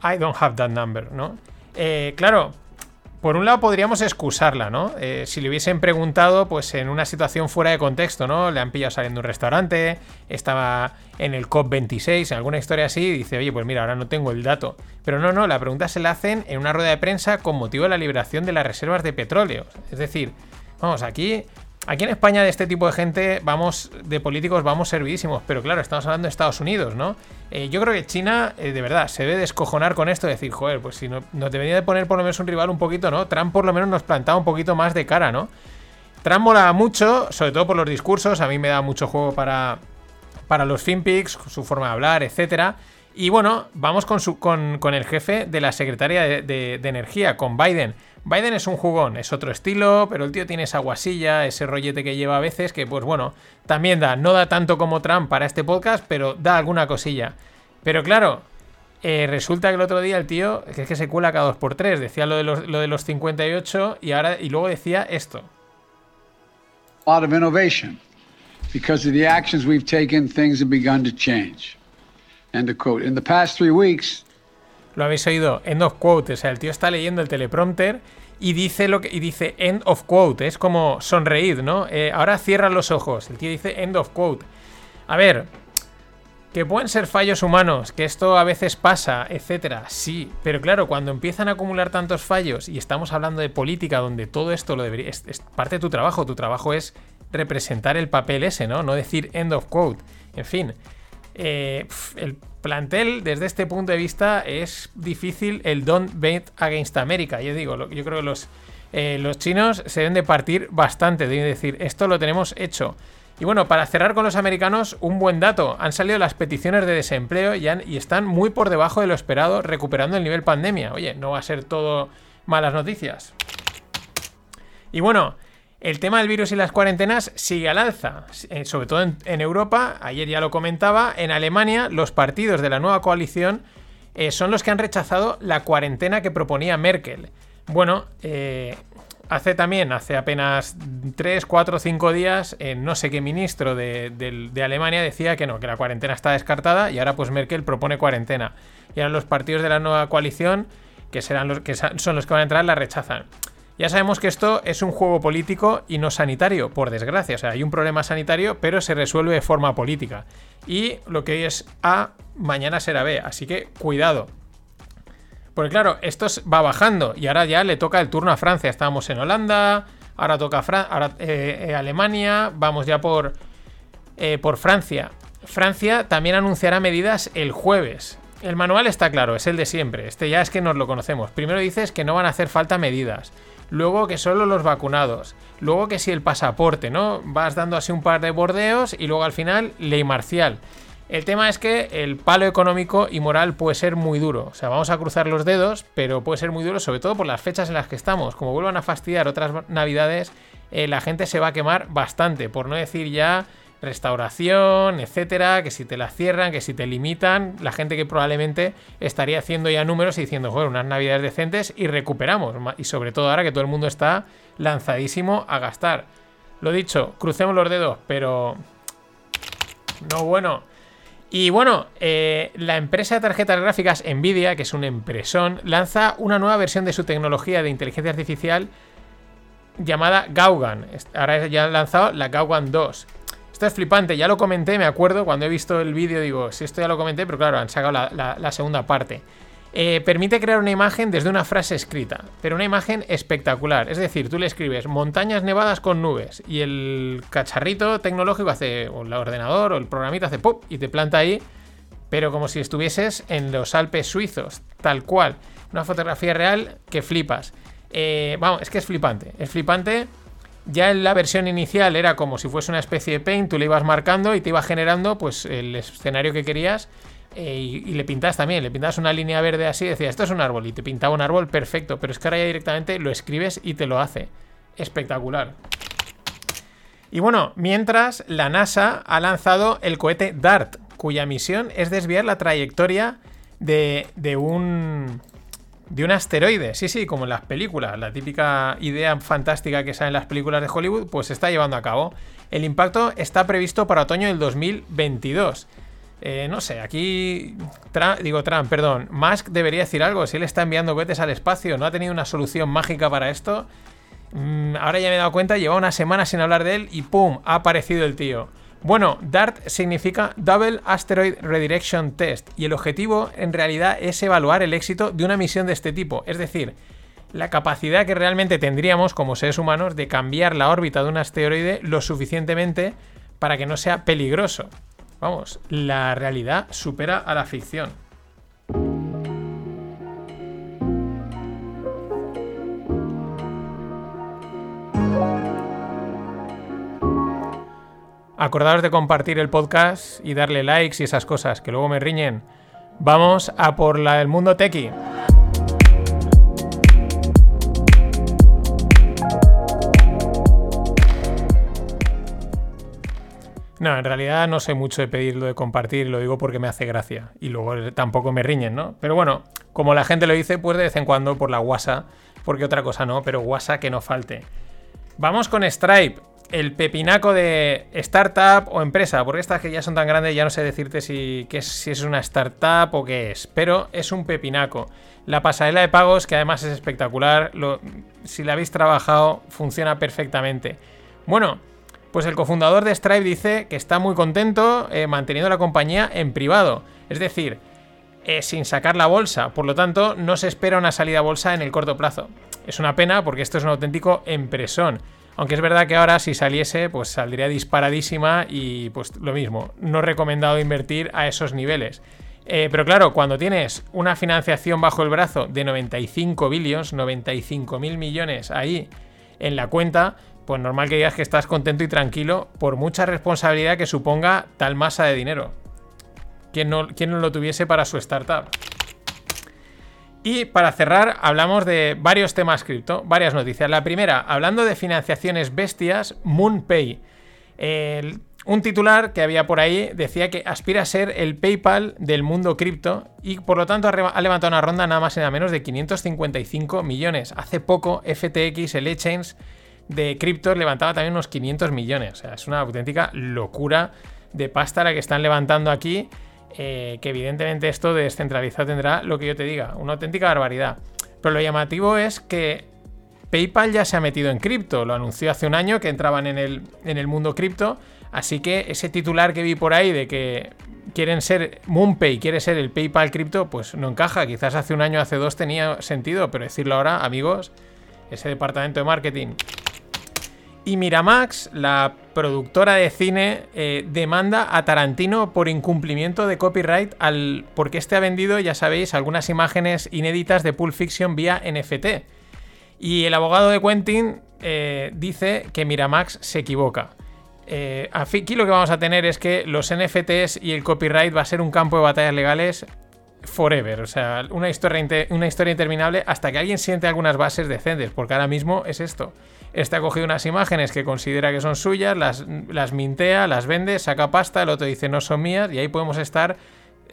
I don't have that number, ¿no? Eh, claro, por un lado podríamos excusarla, ¿no? Eh, si le hubiesen preguntado, pues en una situación fuera de contexto, ¿no? Le han pillado saliendo de un restaurante, estaba en el COP26, en alguna historia así, y dice, oye, pues mira, ahora no tengo el dato. Pero no, no, la pregunta se la hacen en una rueda de prensa con motivo de la liberación de las reservas de petróleo. Es decir, vamos, aquí Aquí en España de este tipo de gente, vamos, de políticos, vamos servidísimos, pero claro, estamos hablando de Estados Unidos, ¿no? Eh, yo creo que China, eh, de verdad, se debe descojonar con esto, de decir, joder, pues si no, nos debería de poner por lo menos un rival un poquito, ¿no? Trump por lo menos nos plantaba un poquito más de cara, ¿no? Trump mola mucho, sobre todo por los discursos, a mí me da mucho juego para, para los FinPix, su forma de hablar, etcétera. Y bueno, vamos con, su, con, el jefe de la Secretaría de Energía, con Biden. Biden es un jugón, es otro estilo, pero el tío tiene esa guasilla, ese rollete que lleva a veces, que pues bueno, también da, no da tanto como Trump para este podcast, pero da alguna cosilla. Pero claro, eh, resulta que el otro día el tío, que es que se cuela cada 2x3, decía lo de, los, lo de los 58 y, ahora, y luego decía esto. A lot of innovation. Because of the actions we've taken, things have begun to change. End of quote. In the past three weeks, lo habéis oído, end of quote. O sea, el tío está leyendo el teleprompter y dice lo que y dice end of quote. Es como sonreír, ¿no? Eh, ahora cierra los ojos. El tío dice end of quote. A ver, que pueden ser fallos humanos, que esto a veces pasa, etcétera. Sí, pero claro, cuando empiezan a acumular tantos fallos y estamos hablando de política donde todo esto lo debería es, es parte de tu trabajo, tu trabajo es representar el papel ese, ¿no? No decir end of quote. En fin, eh, el plantel desde este punto de vista es difícil el don't bet against America. Yo digo, yo creo que los, eh, los chinos se deben de partir bastante, deben decir, esto lo tenemos hecho. Y bueno, para cerrar con los americanos, un buen dato. Han salido las peticiones de desempleo y, están muy por debajo de lo esperado, recuperando el nivel pandemia. Oye, no va a ser todo malas noticias. Y bueno, el tema del virus y las cuarentenas sigue al alza, eh, sobre todo en, Europa. Ayer ya lo comentaba. En Alemania, los partidos de la nueva coalición eh, son los que han rechazado la cuarentena que proponía Merkel. Bueno, eh, hace también, hace apenas 3, 4, 5 días, no sé qué ministro de, Alemania decía que no, que la cuarentena está descartada y ahora pues Merkel propone cuarentena. Y ahora los partidos de la nueva coalición, que son los que van a entrar, la rechazan. Ya sabemos que esto es un juego político y no sanitario, por desgracia. O sea, hay un problema sanitario, pero se resuelve de forma política. Y lo que hoy es A, mañana será B. Así que cuidado. Porque claro, esto va bajando y ahora ya le toca el turno a Francia. Estábamos en Holanda, ahora toca eh, eh, Alemania, vamos ya por, eh, por Francia. Francia también anunciará medidas el jueves. El manual está claro, es el de siempre. Este ya es que nos lo conocemos. Primero dices que no van a hacer falta medidas luego que solo los vacunados, luego que si el pasaporte, ¿no? Vas dando así un par de bordeos y luego al final ley marcial. El tema es que el palo económico y moral puede ser muy duro. O sea, vamos a cruzar los dedos, pero puede ser muy duro, sobre todo por las fechas en las que estamos. Como vuelvan a fastidiar otras navidades, eh, la gente se va a quemar bastante, por no decir ya restauración, etcétera, que si te la cierran, que si te limitan, la gente que probablemente estaría haciendo ya números y diciendo, joder, unas navidades decentes y recuperamos. Y sobre todo ahora que todo el mundo está lanzadísimo a gastar. Lo dicho, crucemos los dedos, pero... No bueno. Y bueno, eh, la empresa de tarjetas gráficas Nvidia, que es una empresón, lanza una nueva versión de su tecnología de inteligencia artificial llamada Gaugan. Ahora ya han lanzado la Gaugan 2. Esto es flipante, ya lo comenté, me acuerdo, cuando he visto el vídeo digo, si esto ya lo comenté, pero claro, han sacado la, segunda parte. Eh, permite crear una imagen desde una frase escrita, pero una imagen espectacular. Es decir, tú le escribes montañas nevadas con nubes y el cacharrito tecnológico hace, o el ordenador o el programita hace pop y te planta ahí, pero como si estuvieses en los Alpes suizos, tal cual. Una fotografía real que flipas. Eh, vamos, es que es flipante. Es flipante. Ya en la versión inicial era como si fuese una especie de paint, tú le ibas marcando y te iba generando pues el escenario que querías. eh, y, le pintas también, le pintas una línea verde así, decía, esto es un árbol, y te pintaba un árbol perfecto, pero es que ahora ya directamente lo escribes y te lo hace. Espectacular. Y bueno, mientras la NASA ha lanzado el cohete DART, cuya misión es desviar la trayectoria de, de un de un asteroide. Sí, sí, como en las películas. La típica idea fantástica que sale en las películas de Hollywood, pues se está llevando a cabo. El impacto está previsto para otoño del 2022. Eh, no sé, aquí. Digo, Trump, perdón. Musk debería decir algo. Si él está enviando cohetes al espacio, no ha tenido una solución mágica para esto. Mm, ahora ya me he dado cuenta, lleva una semana sin hablar de él y ¡pum! Ha aparecido el tío. Bueno, DART significa Double Asteroid Redirection Test y el objetivo en realidad es evaluar el éxito de una misión de este tipo, es decir, la capacidad que realmente tendríamos como seres humanos de cambiar la órbita de un asteroide lo suficientemente para que no sea peligroso. Vamos, la realidad supera a la ficción. Acordaos de compartir el podcast y darle likes y esas cosas, que luego me riñen. Vamos a por la del mundo tequi. No, en realidad no sé mucho de pedirlo de compartir, lo digo porque me hace gracia. Y luego tampoco me riñen, ¿no? Pero bueno, como la gente lo dice, pues de vez en cuando por la WhatsApp, porque otra cosa no, pero WhatsApp que no falte. Vamos con Stripe, el pepinaco de startup o empresa, porque estas que ya son tan grandes ya no sé decirte si, qué es, si es una startup o qué es, pero es un pepinaco. La pasarela de pagos, que además es espectacular, si la habéis trabajado, funciona perfectamente. Bueno, pues el cofundador de Stripe dice que está muy contento eh, manteniendo la compañía en privado, es decir, eh, sin sacar la bolsa. Por lo tanto, no se espera una salida a bolsa en el corto plazo. Es una pena porque esto es un auténtico empresón. Aunque es verdad que ahora si saliese, pues saldría disparadísima y pues lo mismo, no recomendado invertir a esos niveles. Eh, pero claro, cuando tienes una financiación bajo el brazo de 95 billions, 95 mil millones ahí en la cuenta, pues normal que digas que estás contento y tranquilo por mucha responsabilidad que suponga tal masa de dinero. ¿Quién no, quién no lo tuviese para su startup? Y para cerrar, hablamos de varios temas cripto, varias noticias. La primera, hablando de financiaciones bestias, MoonPay. El- un titular que había por ahí decía que aspira a ser el PayPal del mundo cripto y por lo tanto ha levantado una ronda nada más y nada menos de 555 millones. Hace poco FTX, el exchange de criptos, levantaba también unos 500 millones. O sea, es una auténtica locura de pasta la que están levantando aquí. Eh, que evidentemente esto de descentralizado tendrá lo que yo te diga, una auténtica barbaridad. Pero lo llamativo es que PayPal ya se ha metido en cripto, lo anunció hace un año que entraban en el, en el mundo cripto, así que ese titular que vi por ahí de que quieren ser MoonPay, quiere ser el PayPal cripto, pues no encaja, quizás hace un año, hace dos tenía sentido, pero decirlo ahora, amigos, ese departamento de marketing y Miramax, la productora de cine, eh, demanda a Tarantino por incumplimiento de copyright al porque este ha vendido, ya sabéis, algunas imágenes inéditas de Pulp Fiction vía NFT. Y el abogado de Quentin eh, dice que Miramax se equivoca. Eh, aquí lo que vamos a tener es que los NFTs y el copyright va a ser un campo de batallas legales forever. O sea, una historia, una historia interminable hasta que alguien siente algunas bases decentes, porque ahora mismo es esto. Este ha cogido unas imágenes que considera que son suyas, las, las mintea, las vende, saca pasta, el otro dice no son mías, y ahí podemos estar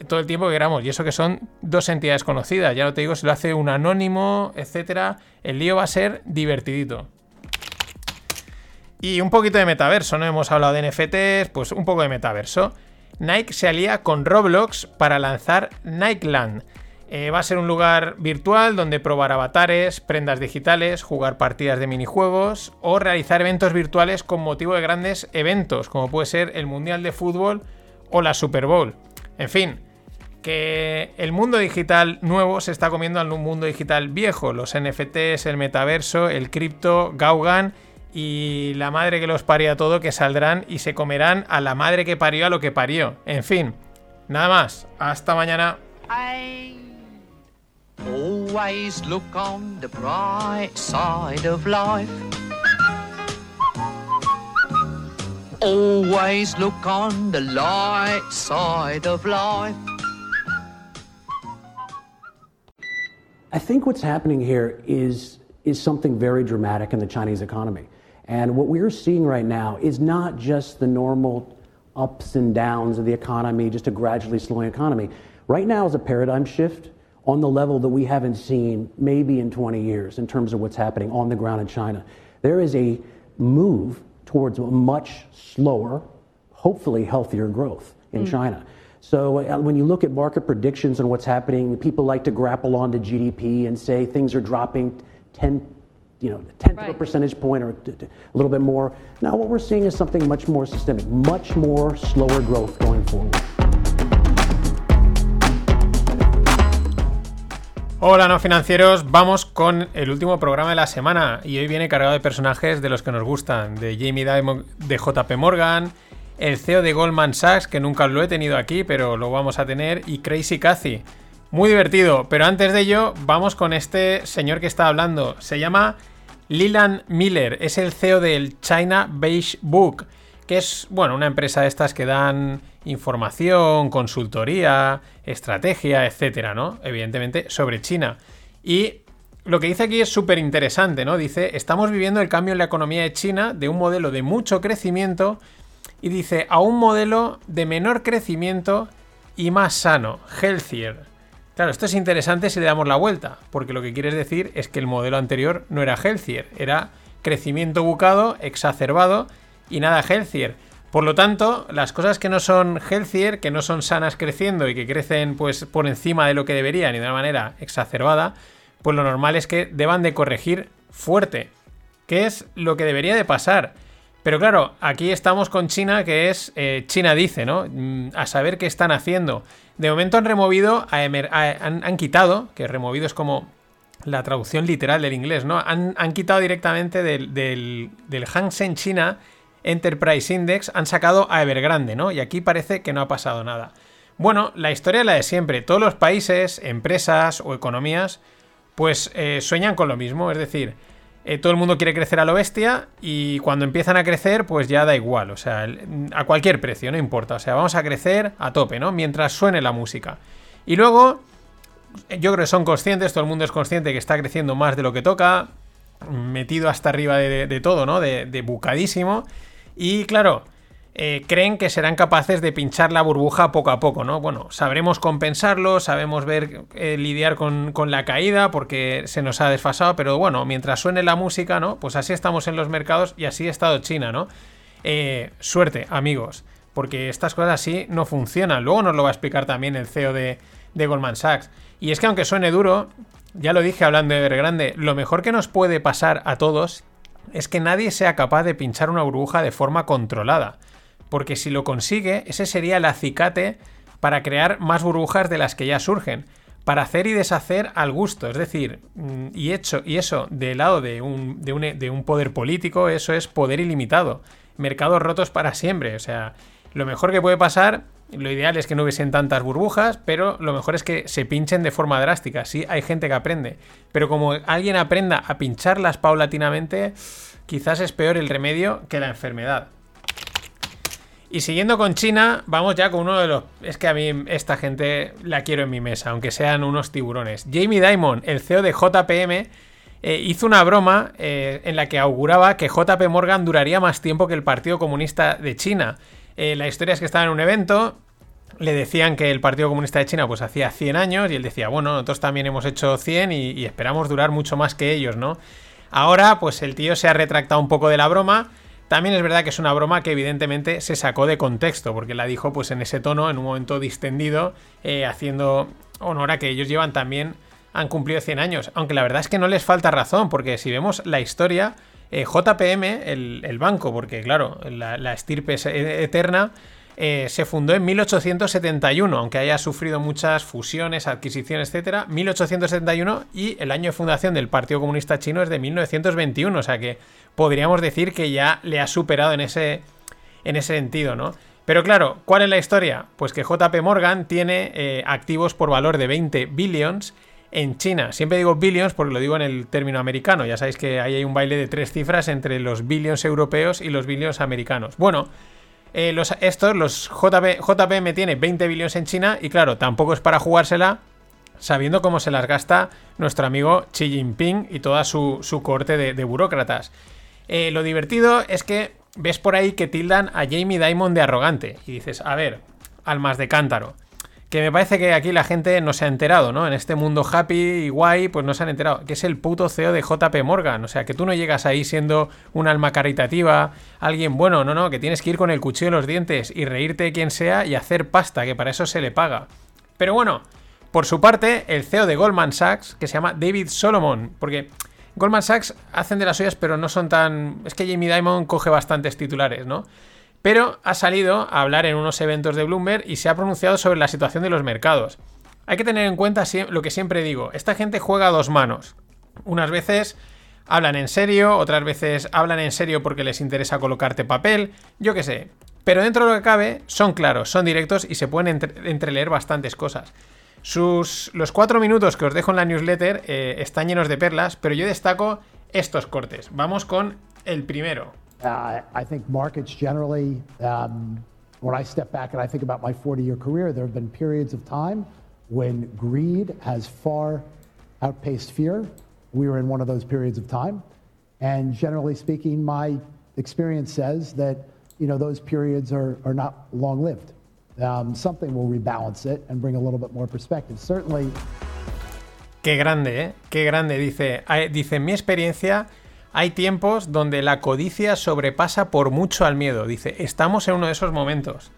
todo el tiempo que queramos. Y eso que son dos entidades conocidas. Ya no te digo si lo hace un anónimo, etcétera. El lío va a ser divertidito. Y un poquito de metaverso, ¿no? Hemos hablado de NFTs, pues un poco de metaverso. Nike se alía con Roblox para lanzar Nikeland. Eh, va a ser un lugar virtual donde probar avatares, prendas digitales, jugar partidas de minijuegos o realizar eventos virtuales con motivo de grandes eventos, como puede ser el Mundial de Fútbol o la Super Bowl. En fin, que el mundo digital nuevo se está comiendo al mundo digital viejo, los NFTs, el metaverso, el cripto, Gaugan y la madre que los parió a todo que saldrán y se comerán a la madre que parió a lo que parió. En fin, nada más, hasta mañana. Always look on the bright side of life. Always look on the light side of life. I think what's happening here is, is something very dramatic in the Chinese economy. And what we're seeing right now is not just the normal ups and downs of the economy, just a gradually slowing economy. Right now is a paradigm shift on the level that we haven't seen maybe in 20 years in terms of what's happening on the ground in China. There is a move towards a much slower, hopefully healthier growth in Mm. China. So uh, when you look at market predictions and what's happening, people like to grapple onto GDP and say things are dropping 10, you know, tenth of a percentage point or a little bit more. Now what we're seeing is something much more systemic, much more slower growth going forward. Hola no financieros, vamos con el último programa de la semana y hoy viene cargado de personajes de los que nos gustan, de Jamie Dimon de JP Morgan, el CEO de Goldman Sachs, que nunca lo he tenido aquí, pero lo vamos a tener, y Crazy Cathy. Muy divertido, pero antes de ello, vamos con este señor que está hablando. Se llama Leland Miller, es el CEO del China Beige Book, que es, bueno, una empresa de estas que dan información, consultoría, estrategia, etcétera, ¿no? Evidentemente, sobre China. Y lo que dice aquí es súper interesante, ¿no? Dice, estamos viviendo el cambio en la economía de China de un modelo de mucho crecimiento y dice, a un modelo de menor crecimiento y más sano, healthier. Claro, esto es interesante si le damos la vuelta, porque lo que quieres decir es que el modelo anterior no era healthier, era crecimiento bucado, exacerbado y nada healthier. Por lo tanto, las cosas que no son healthier, que no son sanas creciendo y que crecen pues por encima de lo que deberían y de una manera exacerbada, pues lo normal es que deban de corregir fuerte, que es lo que debería de pasar. Pero claro, aquí estamos con China, que es eh, China dice, ¿no? Mm, A saber qué están haciendo. De momento han removido, a emer- han, quitado, que removido es como la traducción literal del inglés, ¿no? Han, quitado directamente del, del, del Hang Seng China Enterprise Index, han sacado a Evergrande, ¿no? Y aquí parece que no ha pasado nada. Bueno, la historia es la de siempre. Todos los países, empresas o economías, pues eh, sueñan con lo mismo. Es decir, eh, todo el mundo quiere crecer a lo bestia y cuando empiezan a crecer, pues ya da igual. O sea, a cualquier precio, no importa. O sea, vamos a crecer a tope, ¿no? Mientras suene la música. Y luego, yo creo que son conscientes, todo el mundo es consciente que está creciendo más de lo que toca, metido hasta arriba de, de todo, ¿no? De, de bucadísimo. Y claro, eh, creen que serán capaces de pinchar la burbuja poco a poco, ¿no? Bueno, sabremos compensarlo, sabemos ver, eh, lidiar con, la caída porque se nos ha desfasado, pero bueno, mientras suene la música, ¿no? Pues así estamos en los mercados y así ha estado China, ¿no? Eh, suerte, amigos, porque estas cosas así no funcionan. Luego nos lo va a explicar también el CEO de, de Goldman Sachs. Y es que aunque suene duro, ya lo dije hablando de Evergrande, lo mejor que nos puede pasar a todos es que nadie sea capaz de pinchar una burbuja de forma controlada. Porque si lo consigue, ese sería el acicate para crear más burbujas de las que ya surgen. Para hacer y deshacer al gusto. Es decir, mm, y, hecho, y eso del lado de un, de, un, de un poder político, eso es poder ilimitado. Mercados rotos para siempre. O sea, lo mejor que puede pasar, lo ideal es que no hubiesen tantas burbujas, pero lo mejor es que se pinchen de forma drástica. Sí, hay gente que aprende. Pero como alguien aprenda a pincharlas paulatinamente, quizás es peor el remedio que la enfermedad. Y siguiendo con China, vamos ya con uno de los... Es que a mí esta gente la quiero en mi mesa, aunque sean unos tiburones. Jamie Dimon, el CEO de JPM, eh, hizo una broma eh, en la que auguraba que JP Morgan duraría más tiempo que el Partido Comunista de China. Eh, la historia es que estaba en un evento, le decían que el Partido Comunista de China pues hacía 100 años y él decía, bueno, nosotros también hemos hecho 100 y, y esperamos durar mucho más que ellos, ¿no? Ahora pues el tío se ha retractado un poco de la broma. También es verdad que es una broma que evidentemente se sacó de contexto, porque la dijo pues en ese tono, en un momento distendido, eh, haciendo honor a que ellos llevan también, han cumplido 100 años. Aunque la verdad es que no les falta razón, porque si vemos la historia, eh, JPM, el, banco, porque claro, la, la estirpe es e- eterna, eh, se fundó en 1871, aunque haya sufrido muchas fusiones, adquisiciones, etcétera. 1871 y el año de fundación del Partido Comunista Chino es de 1921, o sea que podríamos decir que ya le ha superado en ese, en ese sentido, ¿no? Pero claro, ¿cuál es la historia? Pues que JP Morgan tiene eh, activos por valor de 20 billions en China. Siempre digo billions porque lo digo en el término americano. Ya sabéis que ahí hay un baile de tres cifras entre los billions europeos y los billions americanos. Bueno, eh, los, estos, los JP, JPM tiene 20 billones en China y claro, tampoco es para jugársela sabiendo cómo se las gasta nuestro amigo Xi Jinping y toda su, su corte de, de burócratas. Eh, lo divertido es que ves por ahí que tildan a Jamie Dimon de arrogante y dices, a ver, almas de cántaro. Que me parece que aquí la gente no se ha enterado, ¿no? En este mundo happy y guay, pues no se han enterado. Que es el puto CEO de JP Morgan. O sea, que tú no llegas ahí siendo un alma caritativa, alguien bueno, no, no, que tienes que ir con el cuchillo en los dientes y reírte quien sea y hacer pasta, que para eso se le paga. Pero bueno, por su parte, el CEO de Goldman Sachs, que se llama David Solomon, porque Goldman Sachs hacen de las suyas, pero no son tan... Es que Jamie Dimon coge bastantes titulares, ¿no? Pero ha salido a hablar en unos eventos de Bloomberg y se ha pronunciado sobre la situación de los mercados. Hay que tener en cuenta lo que siempre digo, esta gente juega a dos manos. Unas veces hablan en serio, otras veces hablan en serio porque les interesa colocarte papel, yo qué sé. Pero dentro de lo que cabe, son claros, son directos y se pueden entreleer bastantes cosas. Sus, los cuatro minutos que os dejo en la newsletter eh, están llenos de perlas, pero yo destaco estos cortes. Vamos con el primero. Uh, I think markets generally, um, when I step back and I think about my 40 year career, there have been periods of time when greed has far outpaced fear. We were in one of those periods of time. And generally speaking, my experience says that you know, those periods are, are not long lived. Um, something will rebalance it and bring a little bit more perspective. Certainly. Qué grande, ¿eh? Qué grande. Dice, dice, mi experiencia, Hay tiempos donde la codicia sobrepasa por mucho al miedo. Dice, estamos en uno de esos momentos.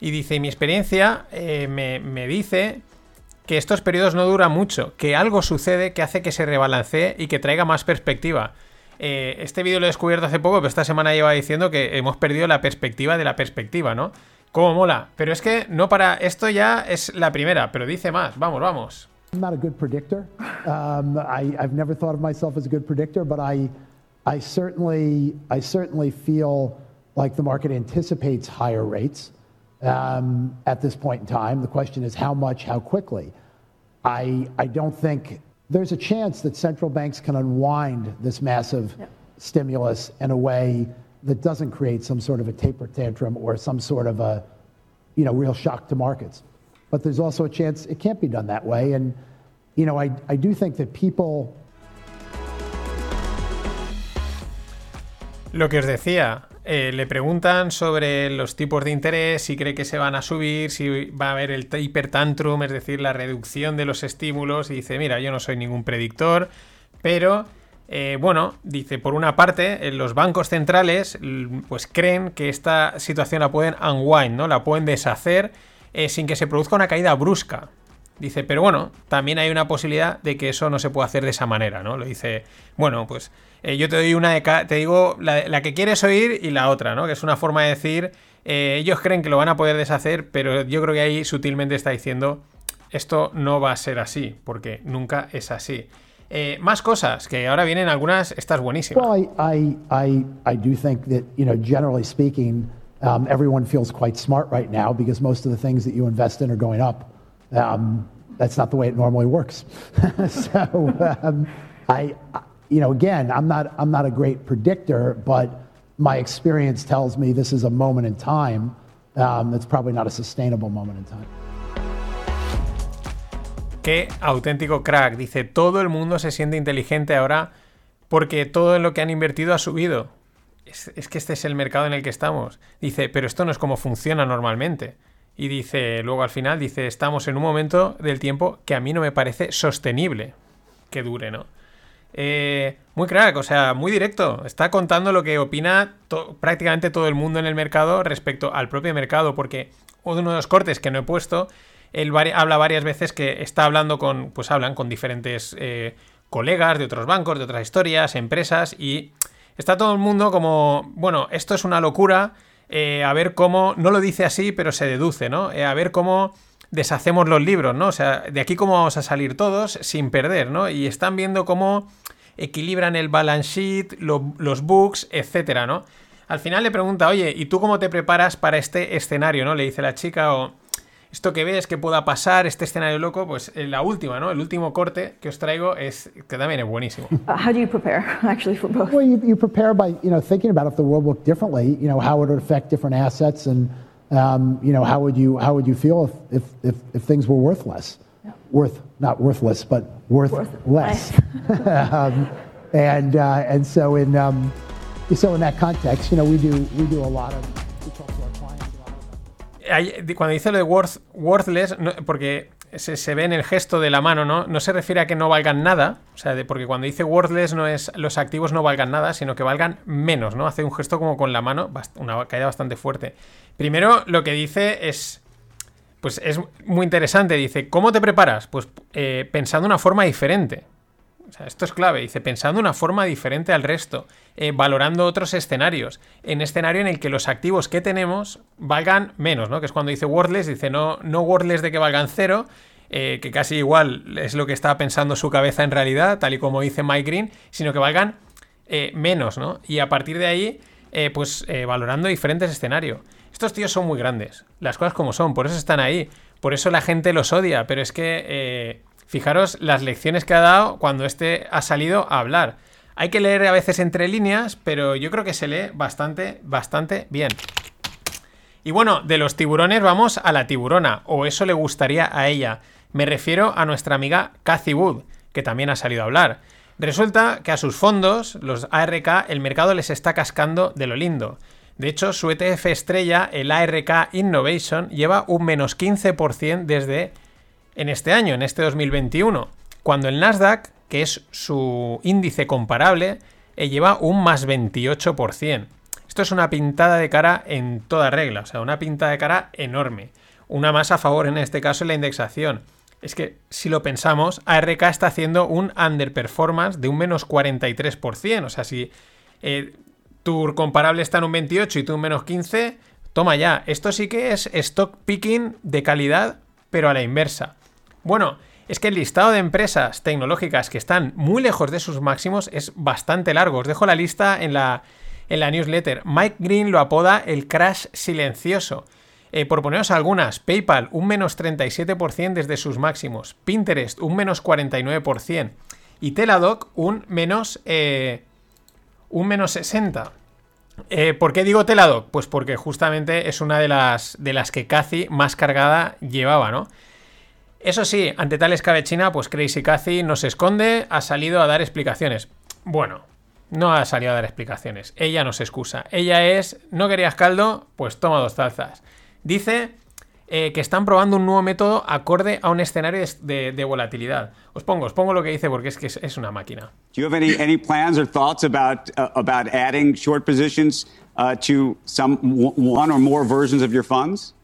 Y dice, mi experiencia eh, me, dice que estos periodos no duran mucho, que algo sucede que hace que se rebalancee y que traiga más perspectiva. Eh, este vídeo lo he descubierto hace poco, pero esta semana lleva diciendo que hemos perdido la perspectiva de la perspectiva, ¿no? Cómo mola. Pero es que no para. Esto ya es la primera, pero dice más. Vamos, vamos. I'm not a good predictor. Um, I, I've never thought of myself as a predictor, but. I certainly, I certainly feel like the market anticipates higher rates um, at this point in time. The question is how much, how quickly. I, I don't think there's a chance that central banks can unwind this massive stimulus in a way that doesn't create some sort of a taper tantrum or some sort of a you know, real shock to markets. But there's also a chance it can't be done that way. And, you know, I, I do think that people Lo que os decía, eh, le preguntan sobre los tipos de interés, si cree que se van a subir, si va a haber el taper tantrum, es decir, la reducción de los estímulos, y dice, mira, yo no soy ningún predictor, pero eh, bueno, dice, por una parte, eh, los bancos centrales pues creen que esta situación la pueden unwind, ¿no? La pueden deshacer sin que se produzca una caída brusca. Dice, pero bueno, también hay una posibilidad de que eso no se pueda hacer de esa manera, ¿no? Lo dice, bueno, pues eh, yo te doy una de te digo la, que quieres oír y la otra, ¿no? Que es una forma de decir, eh, ellos creen que lo van a poder deshacer, pero yo creo que ahí sutilmente está diciendo, esto no va a ser así, porque nunca es así. Eh, más cosas, que ahora vienen algunas, estas buenísimas. Well, I, I, I, do think that, you know, generally speaking, um, everyone feels quite smart right now because most of the things that you invest in are going up. Um, that's not the way it normally works. so um, I, you know, again, I'm not, I'm not a great predictor, but my experience tells me this is a moment in time um, that's probably not a sustainable moment in time. Qué auténtico crack. Dice, todo el mundo se siente inteligente ahora porque todo en lo que han invertido ha subido. Es, es, que este es el mercado en el que estamos. Dice, pero esto no es como funciona normalmente. Y dice, luego al final, dice, estamos en un momento del tiempo que a mí no me parece sostenible que dure, ¿no? Eh, muy crack, o sea, muy directo. Está contando lo que opina prácticamente todo el mundo en el mercado respecto al propio mercado, porque uno de los cortes que no he puesto, él habla varias veces que está hablando con, pues hablan con diferentes eh, colegas de otros bancos, de otras historias, empresas, y está todo el mundo como, bueno, esto es una locura, eh, a ver cómo, no lo dice así, pero se deduce, ¿no? Eh, a ver cómo deshacemos los libros, ¿no? O sea, de aquí cómo vamos a salir todos sin perder, ¿no? Y están viendo cómo equilibran el balance sheet, los books, etcétera, ¿no? Al final le pregunta, oye, ¿y tú cómo te preparas para este escenario, no? Le dice la chica, o esto que ves que pueda pasar, este escenario loco, pues eh, la última, ¿no? El último corte que os traigo es que también es buenísimo. Uh, how do you prepare, actually, for both? Well, you, you prepare by you know thinking about if the world looked differently, you know how would it would affect different assets, and um, you know how would you how would you feel if if if, if things were worth less, worth not worthless, but worth, less. um, and uh, and so in um, so in that context, you know we do we do a lot of Cuando dice lo de worth, worthless, porque se, se ve en el gesto de la mano, ¿no? No se refiere a que no valgan nada, o sea, porque cuando dice worthless no es los activos no valgan nada, sino que valgan menos, ¿no? Hace un gesto como con la mano, una caída bastante fuerte. Primero, lo que dice es, pues es muy interesante, dice, ¿cómo te preparas? Pues eh, pensando una forma diferente. O sea, esto es clave. Dice, pensando una forma diferente al resto, eh, valorando otros escenarios. En escenario en el que los activos que tenemos valgan menos, ¿no? Que es cuando dice worthless, dice no, no worthless de que valgan cero, eh, que casi igual es lo que estaba pensando su cabeza en realidad, tal y como dice Mike Green, sino que valgan eh, menos, ¿no? Y a partir de ahí, pues valorando diferentes escenarios. Estos tíos son muy grandes, las cosas como son, por eso están ahí, por eso la gente los odia, pero es que fijaros las lecciones que ha dado cuando este ha salido a hablar. Hay que leer a veces entre líneas, pero yo creo que se lee bastante, bastante bien. Y bueno, de los tiburones vamos a la tiburona, o eso le gustaría a ella. Me refiero a nuestra amiga Cathy Wood, que también ha salido a hablar. Resulta que a sus fondos, los ARK, el mercado les está cascando de lo lindo. De hecho, su ETF estrella, el ARK Innovation, lleva un menos 15% desde en este año, en este 2021, cuando el Nasdaq, que es su índice comparable, eh, lleva un más 28%. Esto es una pintada de cara en toda regla, o sea, una pintada de cara enorme. Una más a favor en este caso en la indexación. Es que si lo pensamos, ARK está haciendo un underperformance de un menos 43%. O sea, si eh, tu comparable está en un 28 y tú un menos 15, toma ya. Esto sí que es stock picking de calidad, pero a la inversa. Bueno, es que el listado de empresas tecnológicas que están muy lejos de sus máximos es bastante largo. Os dejo la lista en la, en la newsletter. Mike Green lo apoda el crash silencioso. Eh, por poneros algunas, PayPal un menos 37% desde sus máximos, Pinterest un menos 49% y Teladoc un menos, eh, un menos 60%. Eh, ¿Por qué digo Teladoc? Pues porque justamente es una de las, de las que Cathy más cargada llevaba, ¿no? Eso sí, ante tal escabechina, pues Crazy Cathy no se esconde, ha salido a dar explicaciones. Bueno, no ha salido a dar explicaciones. Ella no se excusa. Ella es, ¿no querías caldo? Pues toma dos tazas. Dice eh, que están probando un nuevo método acorde a un escenario de, volatilidad. Os pongo, os pongo lo que dice porque es que es, una máquina. Do you have any, any plans or thoughts about, uh, about adding short positions uh, to some one or more versions of your funds?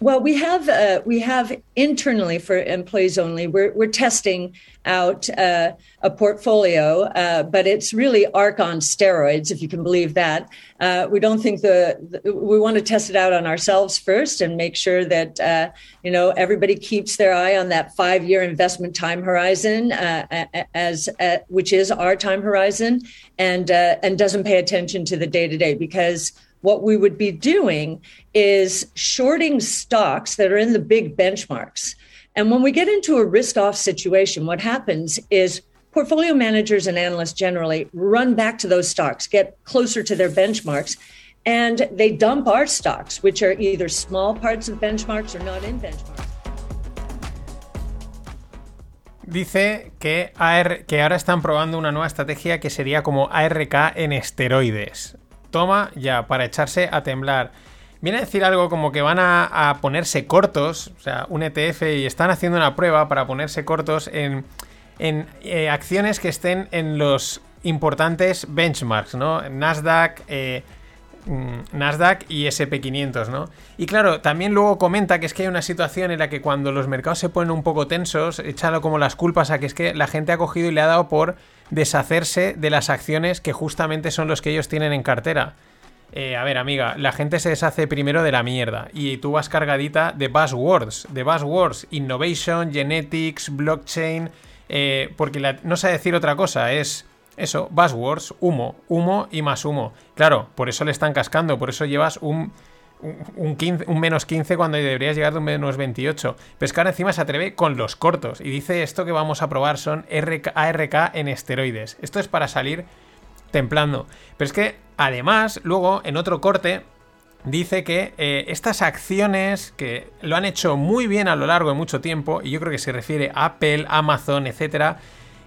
Well, we have uh, we have internally for employees only. We're we're testing out uh, a portfolio, uh, but it's really ARC on steroids, if you can believe that. Uh, we don't think the, the we want to test it out on ourselves first and make sure that uh, you know everybody keeps their eye on that five year investment time horizon, uh, as which is our time horizon, and and doesn't pay attention to the day to day because what we would be doing is shorting stocks that are in the big benchmarks. And when we get into a risk off situation, what happens is portfolio managers and analysts generally run back to those stocks, get closer to their benchmarks, and they dump our stocks, which are either small parts of benchmarks or not in benchmarks. Dice que, AR que ahora están probando una nueva estrategia que sería como ARK en esteroides. Toma ya, para echarse a temblar. Viene a decir algo como que van a, ponerse cortos, o sea, un ETF, y están haciendo una prueba para ponerse cortos en, en eh, acciones que estén en los importantes benchmarks, ¿no? Nasdaq, eh, Nasdaq y SP500, ¿no? Y claro, también luego comenta que es que hay una situación en la que cuando los mercados se ponen un poco tensos, échalo como las culpas a que es que la gente ha cogido y le ha dado por deshacerse de las acciones que justamente son los que ellos tienen en cartera. Eh, a ver, amiga, la gente se deshace primero de la mierda y tú vas cargadita de buzzwords, de buzzwords, innovation, genetics, blockchain, eh, porque la- no sé decir otra cosa, es eso, buzzwords, humo, humo y más humo. Claro, por eso le están cascando, por eso llevas un un, 15, un menos 15 cuando deberías llegar de un menos 28. Pero encima se atreve con los cortos y dice esto que vamos a probar son RK, ARK en esteroides. Esto es para salir templando. Pero es que además, luego en otro corte dice que eh, estas acciones que lo han hecho muy bien a lo largo de mucho tiempo, y yo creo que se refiere a Apple, Amazon, etcétera,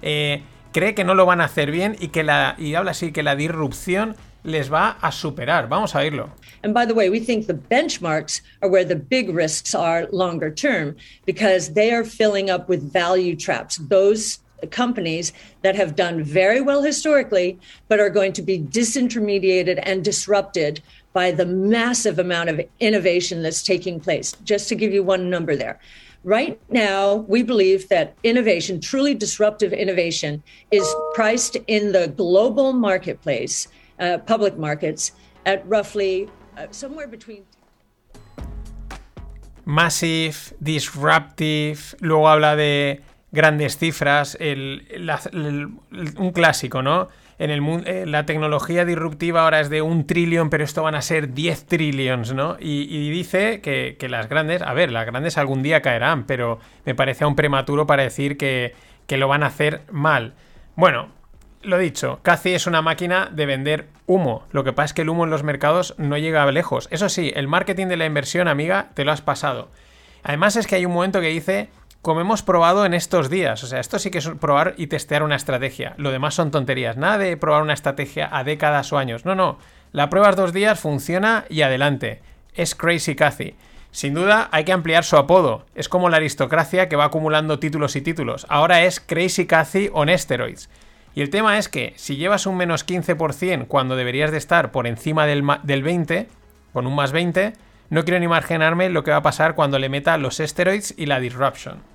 eh, cree que no lo van a hacer bien y que la y habla así que la disrupción les va a superar. Vamos a oírlo. And by the way, we think the benchmarks are where the big risks are longer term because they are filling up with value traps. Those companies that have done very well historically, but are going to be disintermediated and disrupted by the massive amount of innovation that's taking place. Just to give you one number there. Right now, we believe that innovation, truly disruptive innovation, is priced in the global marketplace, uh, public markets, at roughly uh, somewhere between. Massive, disruptive, luego habla de grandes cifras, el, un clásico, ¿no? En el mundo, eh, la tecnología disruptiva ahora es de un trillón, pero esto van a ser 10 trillions, ¿no? Y, dice que, las grandes, a ver, las grandes algún día caerán, pero me parece aún prematuro para decir que, lo van a hacer mal. Bueno, lo dicho, Cathy es una máquina de vender humo. Lo que pasa es que el humo en los mercados no llega lejos. Eso sí, el marketing de la inversión, amiga, te lo has pasado. Además es que hay un momento que dice como hemos probado en estos días. O sea, esto sí que es probar y testear una estrategia. Lo demás son tonterías. Nada de probar una estrategia a décadas o años. No, no. La pruebas dos días, funciona y adelante. Es Crazy Cathy. Sin duda hay que ampliar su apodo. Es como la aristocracia que va acumulando títulos y títulos. Ahora es Crazy Cathy on steroids. Y el tema es que si llevas un menos 15% cuando deberías de estar por encima del, del 20, con un más 20, no quiero ni imaginarme lo que va a pasar cuando le meta los steroids y la disruption.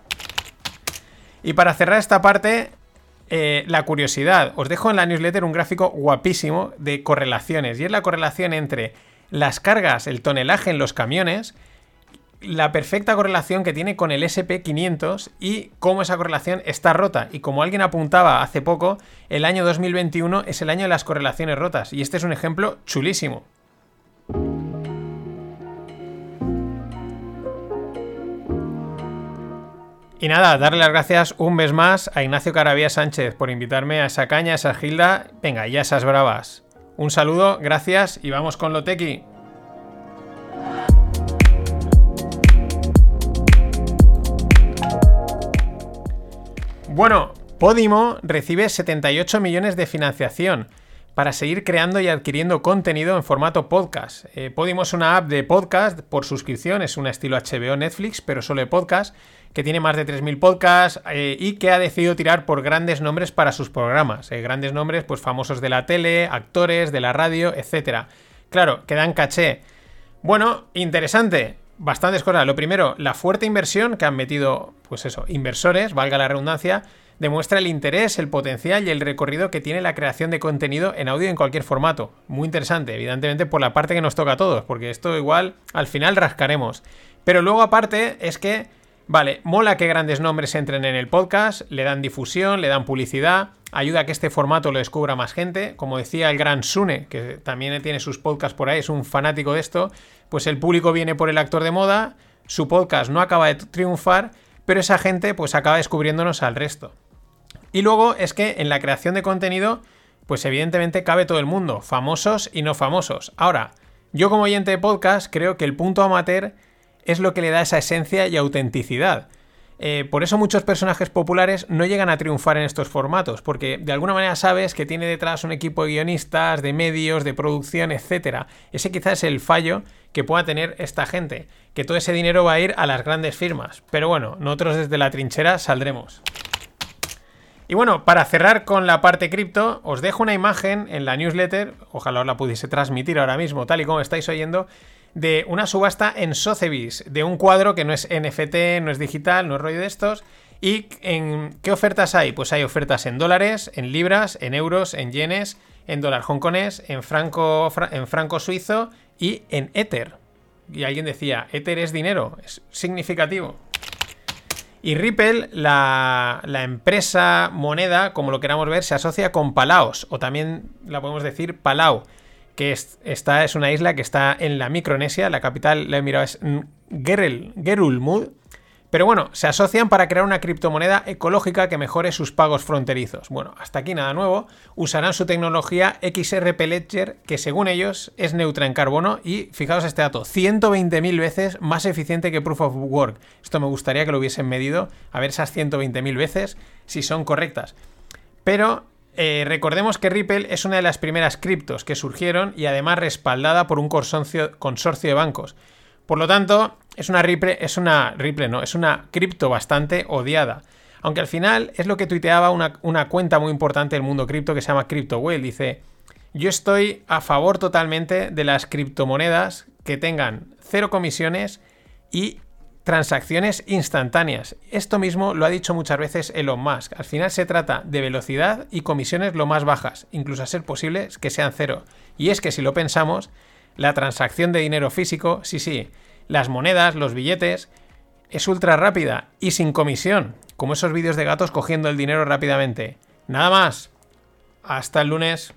Y para cerrar esta parte, eh, la curiosidad. Os dejo en la newsletter un gráfico guapísimo de correlaciones. Y es la correlación entre las cargas, el tonelaje en los camiones, la perfecta correlación que tiene con el SP500 y cómo esa correlación está rota. Y como alguien apuntaba hace poco, el año 2021 es el año de las correlaciones rotas. Y este es un ejemplo chulísimo. Y nada, darle las gracias un mes más a Ignacio Carabía Sánchez por invitarme a esa caña, a esa gilda. Venga, ya esas bravas. Un saludo, gracias y vamos con lo tequi. Bueno, Podimo recibe 78 millones de financiación para seguir creando y adquiriendo contenido en formato podcast. Eh, Podimo es una app de podcast por suscripción, es un estilo HBO Netflix, pero solo de podcast que tiene más de 3.000 podcasts eh, y que ha decidido tirar por grandes nombres para sus programas. Eh, grandes nombres, pues famosos de la tele, actores, de la radio, etc. Claro, que dan caché. Bueno, interesante. Bastantes cosas. Lo primero, la fuerte inversión que han metido, pues eso, inversores, valga la redundancia, demuestra el interés, el potencial y el recorrido que tiene la creación de contenido en audio en cualquier formato. Muy interesante, evidentemente por la parte que nos toca a todos, porque esto igual al final rascaremos. Pero luego aparte es que Vale, mola que grandes nombres entren en el podcast, le dan difusión, le dan publicidad, ayuda a que este formato lo descubra más gente. Como decía el gran Sune, que también tiene sus podcasts por ahí, es un fanático de esto, pues el público viene por el actor de moda, su podcast no acaba de triunfar, pero esa gente pues acaba descubriéndonos al resto. Y luego es que en la creación de contenido, pues evidentemente cabe todo el mundo, famosos y no famosos. Ahora, yo como oyente de podcast creo que el punto amateur es lo que le da esa esencia y autenticidad. Eh, por eso muchos personajes populares no llegan a triunfar en estos formatos, porque de alguna manera sabes que tiene detrás un equipo de guionistas, de medios, de producción, etc. Ese quizás es el fallo que pueda tener esta gente, que todo ese dinero va a ir a las grandes firmas. Pero bueno, nosotros desde la trinchera saldremos. Y bueno, para cerrar con la parte cripto, os dejo una imagen en la newsletter, ojalá os la pudiese transmitir ahora mismo, tal y como estáis oyendo, de una subasta en Sotheby's, de un cuadro que no es NFT, no es digital, no es rollo de estos. ¿Y en qué ofertas hay? Pues hay ofertas en dólares, en libras, en euros, en yenes, en dólar hongkonés, en franco, en franco suizo y en Ether. Y alguien decía, Ether es dinero, es significativo. Y Ripple, la, empresa moneda, como lo queramos ver, se asocia con Palaos, o también la podemos decir Palau, que es, esta es una isla que está en la Micronesia, la capital, la he mirado, es Gerul, Gerulmud. Pero bueno, se asocian para crear una criptomoneda ecológica que mejore sus pagos fronterizos. Bueno, hasta aquí nada nuevo. Usarán su tecnología XRP Ledger, que según ellos es neutra en carbono y, fijaos este dato, 120.000 veces más eficiente que Proof of Work. Esto me gustaría que lo hubiesen medido, a ver esas 120.000 veces si son correctas. Pero eh, recordemos que Ripple es una de las primeras criptos que surgieron y además respaldada por un consorcio, de bancos. Por lo tanto, es una Ripple, es una Ripple, no, es una cripto bastante odiada. Aunque al final es lo que tuiteaba una, una cuenta muy importante del mundo cripto que se llama CryptoWell. Dice, yo estoy a favor totalmente de las criptomonedas que tengan cero comisiones y transacciones instantáneas. Esto mismo lo ha dicho muchas veces Elon Musk. Al final se trata de velocidad y comisiones lo más bajas, incluso a ser posible que sean cero. Y es que si lo pensamos, la transacción de dinero físico, sí, sí, las monedas, los billetes, es ultra rápida y sin comisión, como esos vídeos de gatos cogiendo el dinero rápidamente. Nada más. Hasta el lunes.